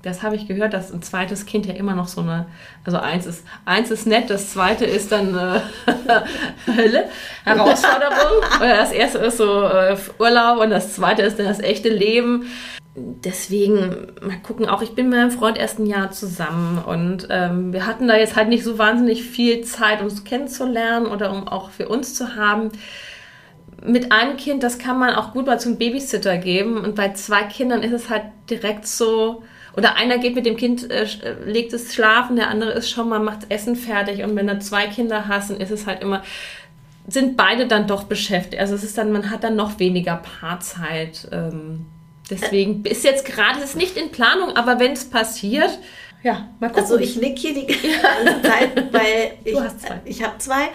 das habe ich gehört, dass ein zweites Kind ja immer noch so eine, also eins ist, eins ist nett, das zweite ist dann äh, *laughs* Hölle, Herausforderung. *laughs* das erste ist so äh, Urlaub und das zweite ist dann das echte Leben deswegen mal gucken, auch ich bin mit meinem Freund erst ein Jahr zusammen und ähm, wir hatten da jetzt halt nicht so wahnsinnig viel Zeit, uns kennenzulernen oder um auch für uns zu haben. Mit einem Kind, das kann man auch gut mal zum Babysitter geben und bei zwei Kindern ist es halt direkt so, oder einer geht mit dem Kind, äh, legt es schlafen, der andere ist schon mal, macht Essen fertig und wenn du zwei Kinder hast, dann ist es halt immer, sind beide dann doch beschäftigt. Also es ist dann, man hat dann noch weniger Paarzeit. Ähm, Deswegen ist jetzt gerade ist nicht in Planung, aber wenn es passiert, ja, mal gucken. Also ich nick hier die ganze Zeit, weil *laughs* ich, ich habe zwei.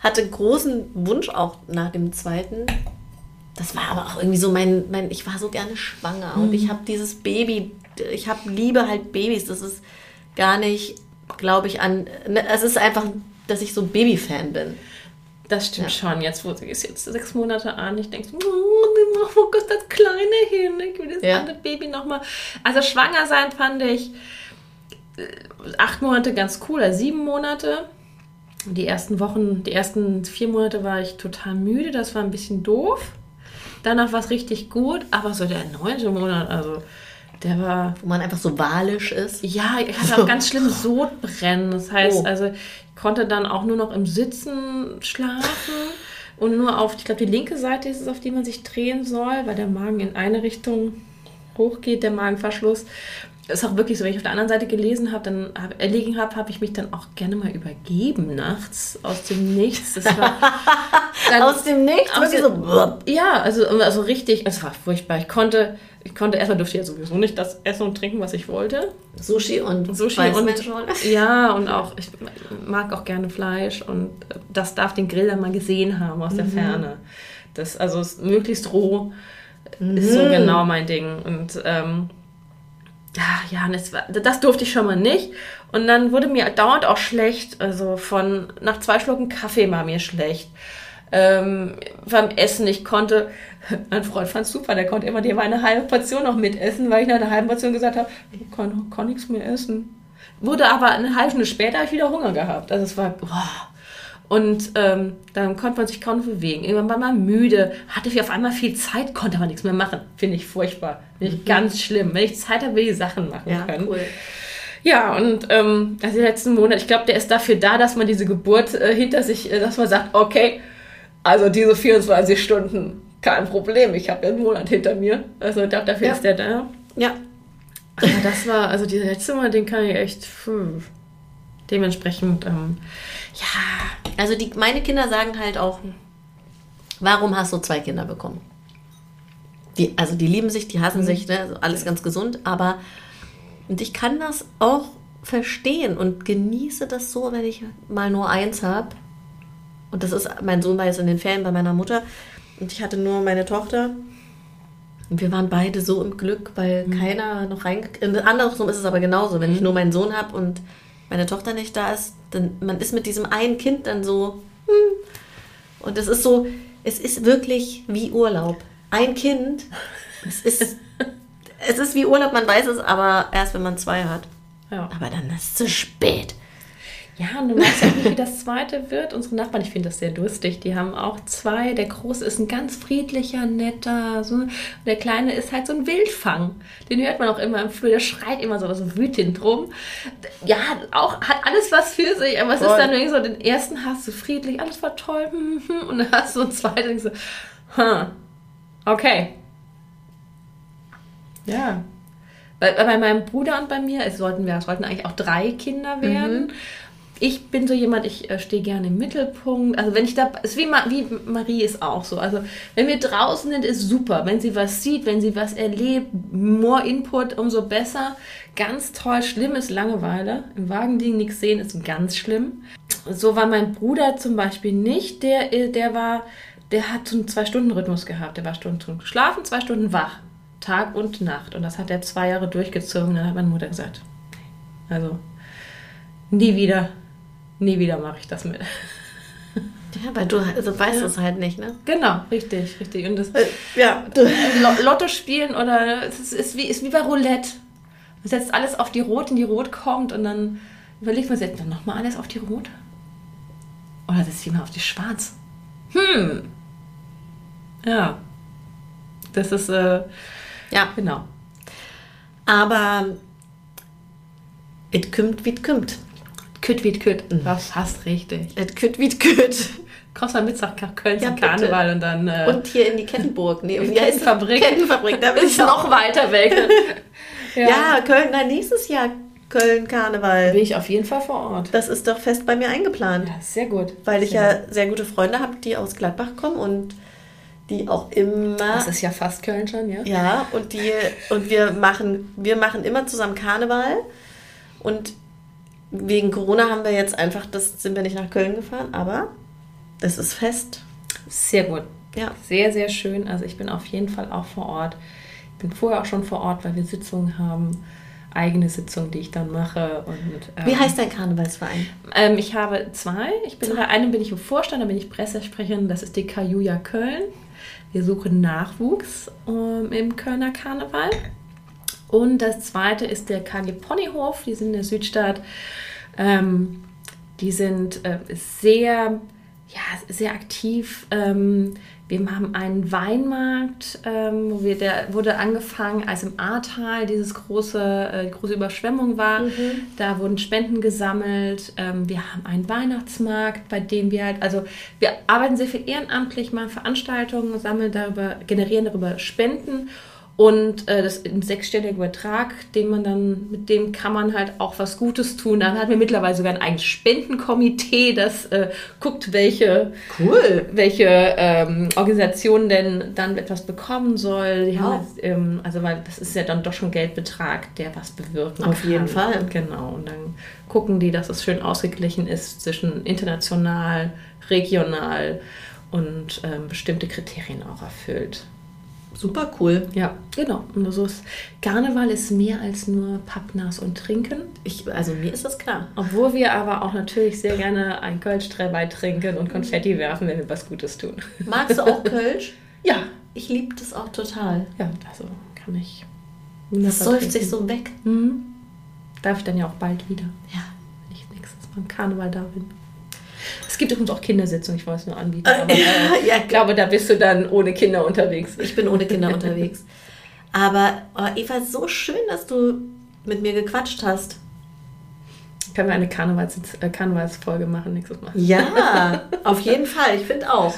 Hatte großen Wunsch auch nach dem zweiten. Das war aber auch irgendwie so mein, mein ich war so gerne schwanger mhm. und ich habe dieses Baby, ich habe Liebe halt Babys. Das ist gar nicht, glaube ich, an. Ne, es ist einfach, dass ich so Baby-Fan bin. Das stimmt ja. schon. Jetzt, wo sie ist jetzt sechs Monate an, ich denke, oh, wo ist das Kleine hin? Ich will das ja. andere Baby nochmal. Also schwanger sein fand ich äh, acht Monate ganz cool, oder sieben Monate. Die ersten Wochen, die ersten vier Monate war ich total müde, das war ein bisschen doof. Danach war es richtig gut, aber so der neunte Monat, also der war. Wo man einfach so walisch ist. Ja, ich hatte auch ganz schlimm Sodbrennen. Das heißt, oh. also ich konnte dann auch nur noch im Sitzen schlafen und nur auf, ich glaube, die linke Seite ist es, auf die man sich drehen soll, weil der Magen in eine Richtung hochgeht, der Magenverschluss ist auch wirklich so, wenn ich auf der anderen Seite gelesen habe, dann hab, erlegen habe, habe ich mich dann auch gerne mal übergeben nachts aus dem Nichts. Das war *laughs* dann, aus dem Nichts? Aus dem, so, ja, also, also richtig, es war furchtbar. Ich konnte, ich konnte erstmal durfte ja sowieso nicht das essen und trinken, was ich wollte. Sushi und Sushi und *laughs* ja und auch ich mag auch gerne Fleisch und das darf den Grill dann mal gesehen haben aus der mhm. Ferne. Das also möglichst roh mhm. ist so genau mein Ding und ähm, ja, das, war, das durfte ich schon mal nicht. Und dann wurde mir dauernd auch schlecht. Also von nach zwei Schlucken Kaffee war mir schlecht. Ähm, beim Essen, ich konnte, *laughs* mein Freund fand super, der konnte immer dir eine halbe Portion noch mitessen, weil ich nach einer halben Portion gesagt habe, ich kann, kann nichts mehr essen. Wurde aber eine halbe Stunde später ich wieder Hunger gehabt. Also es war, boah, und ähm, dann konnte man sich kaum noch bewegen. Irgendwann war man müde, hatte auf einmal viel Zeit, konnte aber nichts mehr machen. Finde ich furchtbar. Finde ich mhm. ganz schlimm. Wenn ich Zeit habe, will ich Sachen machen ja, können. Cool. Ja, und ähm, also den letzten Monat, ich glaube, der ist dafür da, dass man diese Geburt äh, hinter sich, äh, dass man sagt, okay, also diese 24 Stunden, kein Problem, ich habe ja einen Monat hinter mir. Also ich glaube, dafür ja. ist der da. Ja. Aber das war, also dieser letzte Monat, den kann ich echt pff, dementsprechend, ähm, ja, also die, meine Kinder sagen halt auch, warum hast du zwei Kinder bekommen? Die, also die lieben sich, die hassen mhm. sich, ne? also alles ganz gesund, aber und ich kann das auch verstehen und genieße das so, wenn ich mal nur eins habe. Und das ist, mein Sohn war jetzt in den Ferien bei meiner Mutter und ich hatte nur meine Tochter. Und wir waren beide so im Glück, weil mhm. keiner noch rein. Andersrum ist es aber genauso, wenn ich mhm. nur meinen Sohn habe und meine Tochter nicht da ist, dann man ist mit diesem einen Kind dann so, hm. und es ist so, es ist wirklich wie Urlaub. Ein Kind, es ist, *laughs* es ist wie Urlaub, man weiß es, aber erst wenn man zwei hat. Ja. Aber dann ist es zu spät. Ja, und du weißt ja nicht, wie das zweite wird. Unsere Nachbarn, ich finde das sehr durstig, die haben auch zwei. Der Große ist ein ganz friedlicher, netter. So. Und der Kleine ist halt so ein Wildfang. Den hört man auch immer im Flur. Der schreit immer so, so wütend rum. Ja, auch hat alles was für sich. Aber es Voll. ist dann irgendwie so, den ersten hast du friedlich, alles war toll. Und dann hast du einen zweiten, so, huh, okay. Ja. Bei, bei meinem Bruder und bei mir, es sollten wir, es sollten eigentlich auch drei Kinder werden. Mhm ich bin so jemand, ich äh, stehe gerne im Mittelpunkt. Also wenn ich da, ist wie, wie Marie ist auch so. Also wenn wir draußen sind, ist super. Wenn sie was sieht, wenn sie was erlebt, more Input, umso besser. Ganz toll. Schlimm ist Langeweile. Im Wagen liegen, nichts sehen, ist ganz schlimm. So war mein Bruder zum Beispiel nicht. Der, äh, der war, der hat so einen Zwei-Stunden-Rhythmus gehabt. Der war Stunden geschlafen, zwei Stunden wach. Tag und Nacht. Und das hat er zwei Jahre durchgezogen. Dann hat meine Mutter gesagt, also nie wieder nie wieder mache ich das mit. *laughs* Ja, weil du also weißt ja. es halt nicht, ne? Genau, richtig, richtig. Und das, äh, ja. Lotto spielen oder es ist, ist, wie, ist wie bei Roulette. Man setzt alles auf die Rot, in die Rot kommt und dann überlegt man, setzt dann nochmal alles auf die Rot? Oder setzt jemand auf die Schwarz? Hm. Ja. Das ist, äh, ja, genau. Aber es kümmt, wie es kümmt. Kütt wie Kütt. Das hast richtig. Et Kütt wie Kütt. Kommst mal mit nach Köln ja, zum Karneval und dann. Äh, und hier in die Kettenburg. Nee, die Kettenfabrik. Kettenfabrik, da bin *laughs* ich noch weiter weg. ja. ja, Köln, nein, nächstes Jahr Köln Karneval. Bin ich auf jeden Fall vor Ort. Das ist doch fest bei mir eingeplant. Ja, sehr gut. Weil ich sehr ja sehr gute Freunde habe, die aus Gladbach kommen und die auch immer. Das ist ja fast Köln schon, ja. Ja, und die und wir machen wir machen immer zusammen Karneval und wegen Corona haben wir jetzt einfach, das sind wir nicht nach Köln gefahren, aber es ist fest. Sehr gut. Ja. Sehr, sehr schön. Also ich bin auf jeden Fall auch vor Ort. Ich bin vorher auch schon vor Ort, weil wir Sitzungen haben. Eigene Sitzungen, die ich dann mache. Und, ähm, Wie heißt dein Karnevalsverein? Ähm, ich habe zwei. Ich bin bei einem bin ich im Vorstand, da bin ich Pressesprecherin. Das ist die Kajuja Köln. Wir suchen Nachwuchs ähm, im Kölner Karneval. Und das zweite ist der KG Ponyhof, die sind in der Südstadt. Ähm, Die sind äh, sehr, ja, sehr aktiv. Ähm, wir haben einen Weinmarkt, ähm, wo wir, der wurde angefangen, als im Ahrtal dieses große, äh, große Überschwemmung war. Mhm. Da wurden Spenden gesammelt. Ähm, wir haben einen Weihnachtsmarkt, bei dem wir halt, also wir arbeiten sehr viel ehrenamtlich, machen Veranstaltungen, sammeln darüber, generieren darüber Spenden und äh, das ist ein sechsstelliger Betrag, den man dann, mit dem kann man halt auch was Gutes tun. Dann hatten wir mittlerweile sogar ein eigenes Spendenkomitee, das äh, guckt, welche, cool. welche ähm, Organisation denn dann etwas bekommen soll. Die wow. jetzt, ähm, also weil das ist ja dann doch schon Geldbetrag, der was bewirken Auf kann. jeden Fall. Genau. Und dann gucken die, dass es schön ausgeglichen ist zwischen international, regional und ähm, bestimmte Kriterien auch erfüllt. Super cool. Ja, genau. Und so ist Karneval ist mehr als nur Pappnas und Trinken. Ich, also mir ist das klar. Obwohl wir aber auch natürlich sehr gerne ein Kölsch-Trebei trinken und Konfetti werfen, wenn wir was Gutes tun. Magst du auch *laughs* Kölsch? ja. Ich liebe das auch total. Ja, also kann ich. Das säuft sich so weg. Mhm. Darf ich dann ja auch bald wieder. Ja. Wenn ich nächstes Mal im Karneval da bin. Es gibt übrigens auch Kindersitzungen, ich wollte es nur anbieten. Aber, *laughs* äh, ja, ich glaube, da bist du dann ohne Kinder unterwegs. Ich bin ohne Kinder unterwegs. Aber oh, Eva, so schön, dass du mit mir gequatscht hast. Können wir eine Karnevals äh, Karnevalsfolge machen nächstes Mal? Ja, auf jeden Fall. Ich finde auch.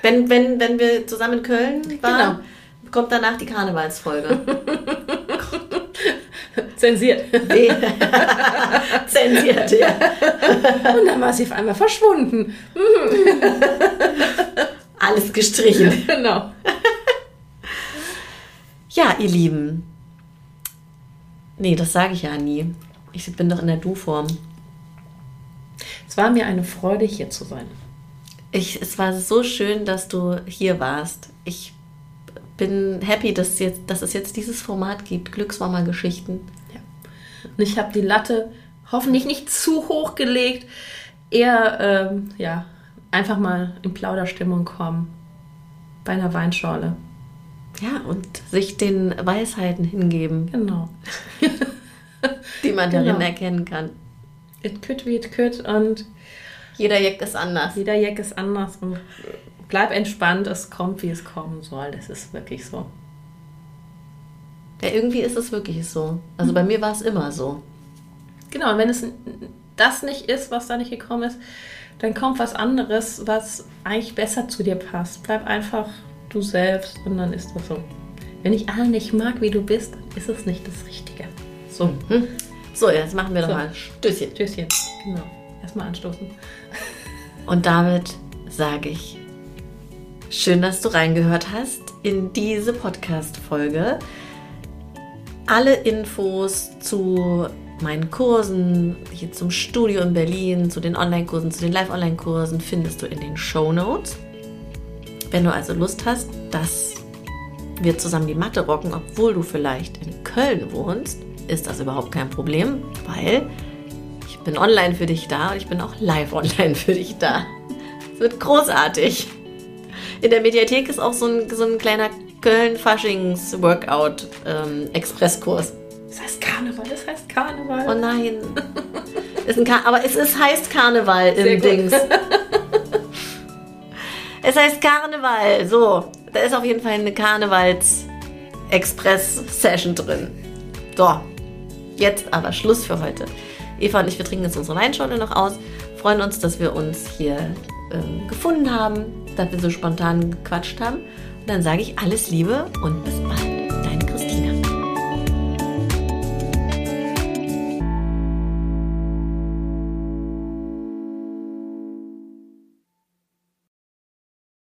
Wenn, wenn, wenn wir zusammen in Köln waren, genau. kommt danach die Karnevalsfolge. *laughs* *laughs* Zensiert. *laughs* Zensiert, ja. Und dann war sie auf einmal verschwunden. *laughs* Alles gestrichen. Genau. Ja, ihr Lieben. Nee, das sage ich ja nie. Ich bin doch in der Du-Form. Es war mir eine Freude, hier zu sein. Ich, es war so schön, dass du hier warst. Ich bin happy, dass, jetzt, dass es jetzt dieses Format gibt, Glücksmama-Geschichten. Ja. Und ich habe die Latte hoffentlich nicht zu hoch gelegt, eher ähm, ja, einfach mal in Plauderstimmung kommen bei einer Weinschorle. Ja, und sich den Weisheiten hingeben. Genau. *laughs* die man darin genau. erkennen kann. It could wie it could und jeder Jack ist anders. Jeder Jack ist anders und bleib entspannt, es kommt, wie es kommen soll. Das ist wirklich so. Ja, irgendwie ist es wirklich so. Also bei mir war es immer so. Genau, und wenn es das nicht ist, was da nicht gekommen ist, dann kommt was anderes, was eigentlich besser zu dir passt. Bleib einfach du selbst und dann ist das so. Wenn ich alle nicht mag, wie du bist, dann ist es nicht das Richtige. So. Hm. So, jetzt machen wir so. doch mal Stößchen. Stößchen, genau. Erstmal anstoßen. Und damit sage ich, schön, dass du reingehört hast in diese Podcast-Folge. Alle Infos zu meinen Kursen, hier zum Studio in Berlin, zu den Online-Kursen, zu den Live-Online-Kursen findest du in den Show Notes. Wenn du also Lust hast, dass wir zusammen die Matte rocken, obwohl du vielleicht in Köln wohnst, ist das überhaupt kein Problem, weil ich bin online für dich da und ich bin auch live online für dich da. Es wird großartig. In der Mediathek ist auch so ein, so ein kleiner Köln-Faschings-Workout-Expresskurs. Ähm, das heißt Karneval, das heißt Karneval. Oh nein. *laughs* ist ein Kar aber es ist, heißt Karneval im Dings. *laughs* es heißt Karneval. So, da ist auf jeden Fall eine Karnevals-Express-Session drin. So, jetzt aber Schluss für heute. Eva und ich, wir trinken jetzt unsere Weinschorle noch aus, freuen uns, dass wir uns hier ähm, gefunden haben, dass wir so spontan gequatscht haben. Und dann sage ich alles Liebe und bis bald.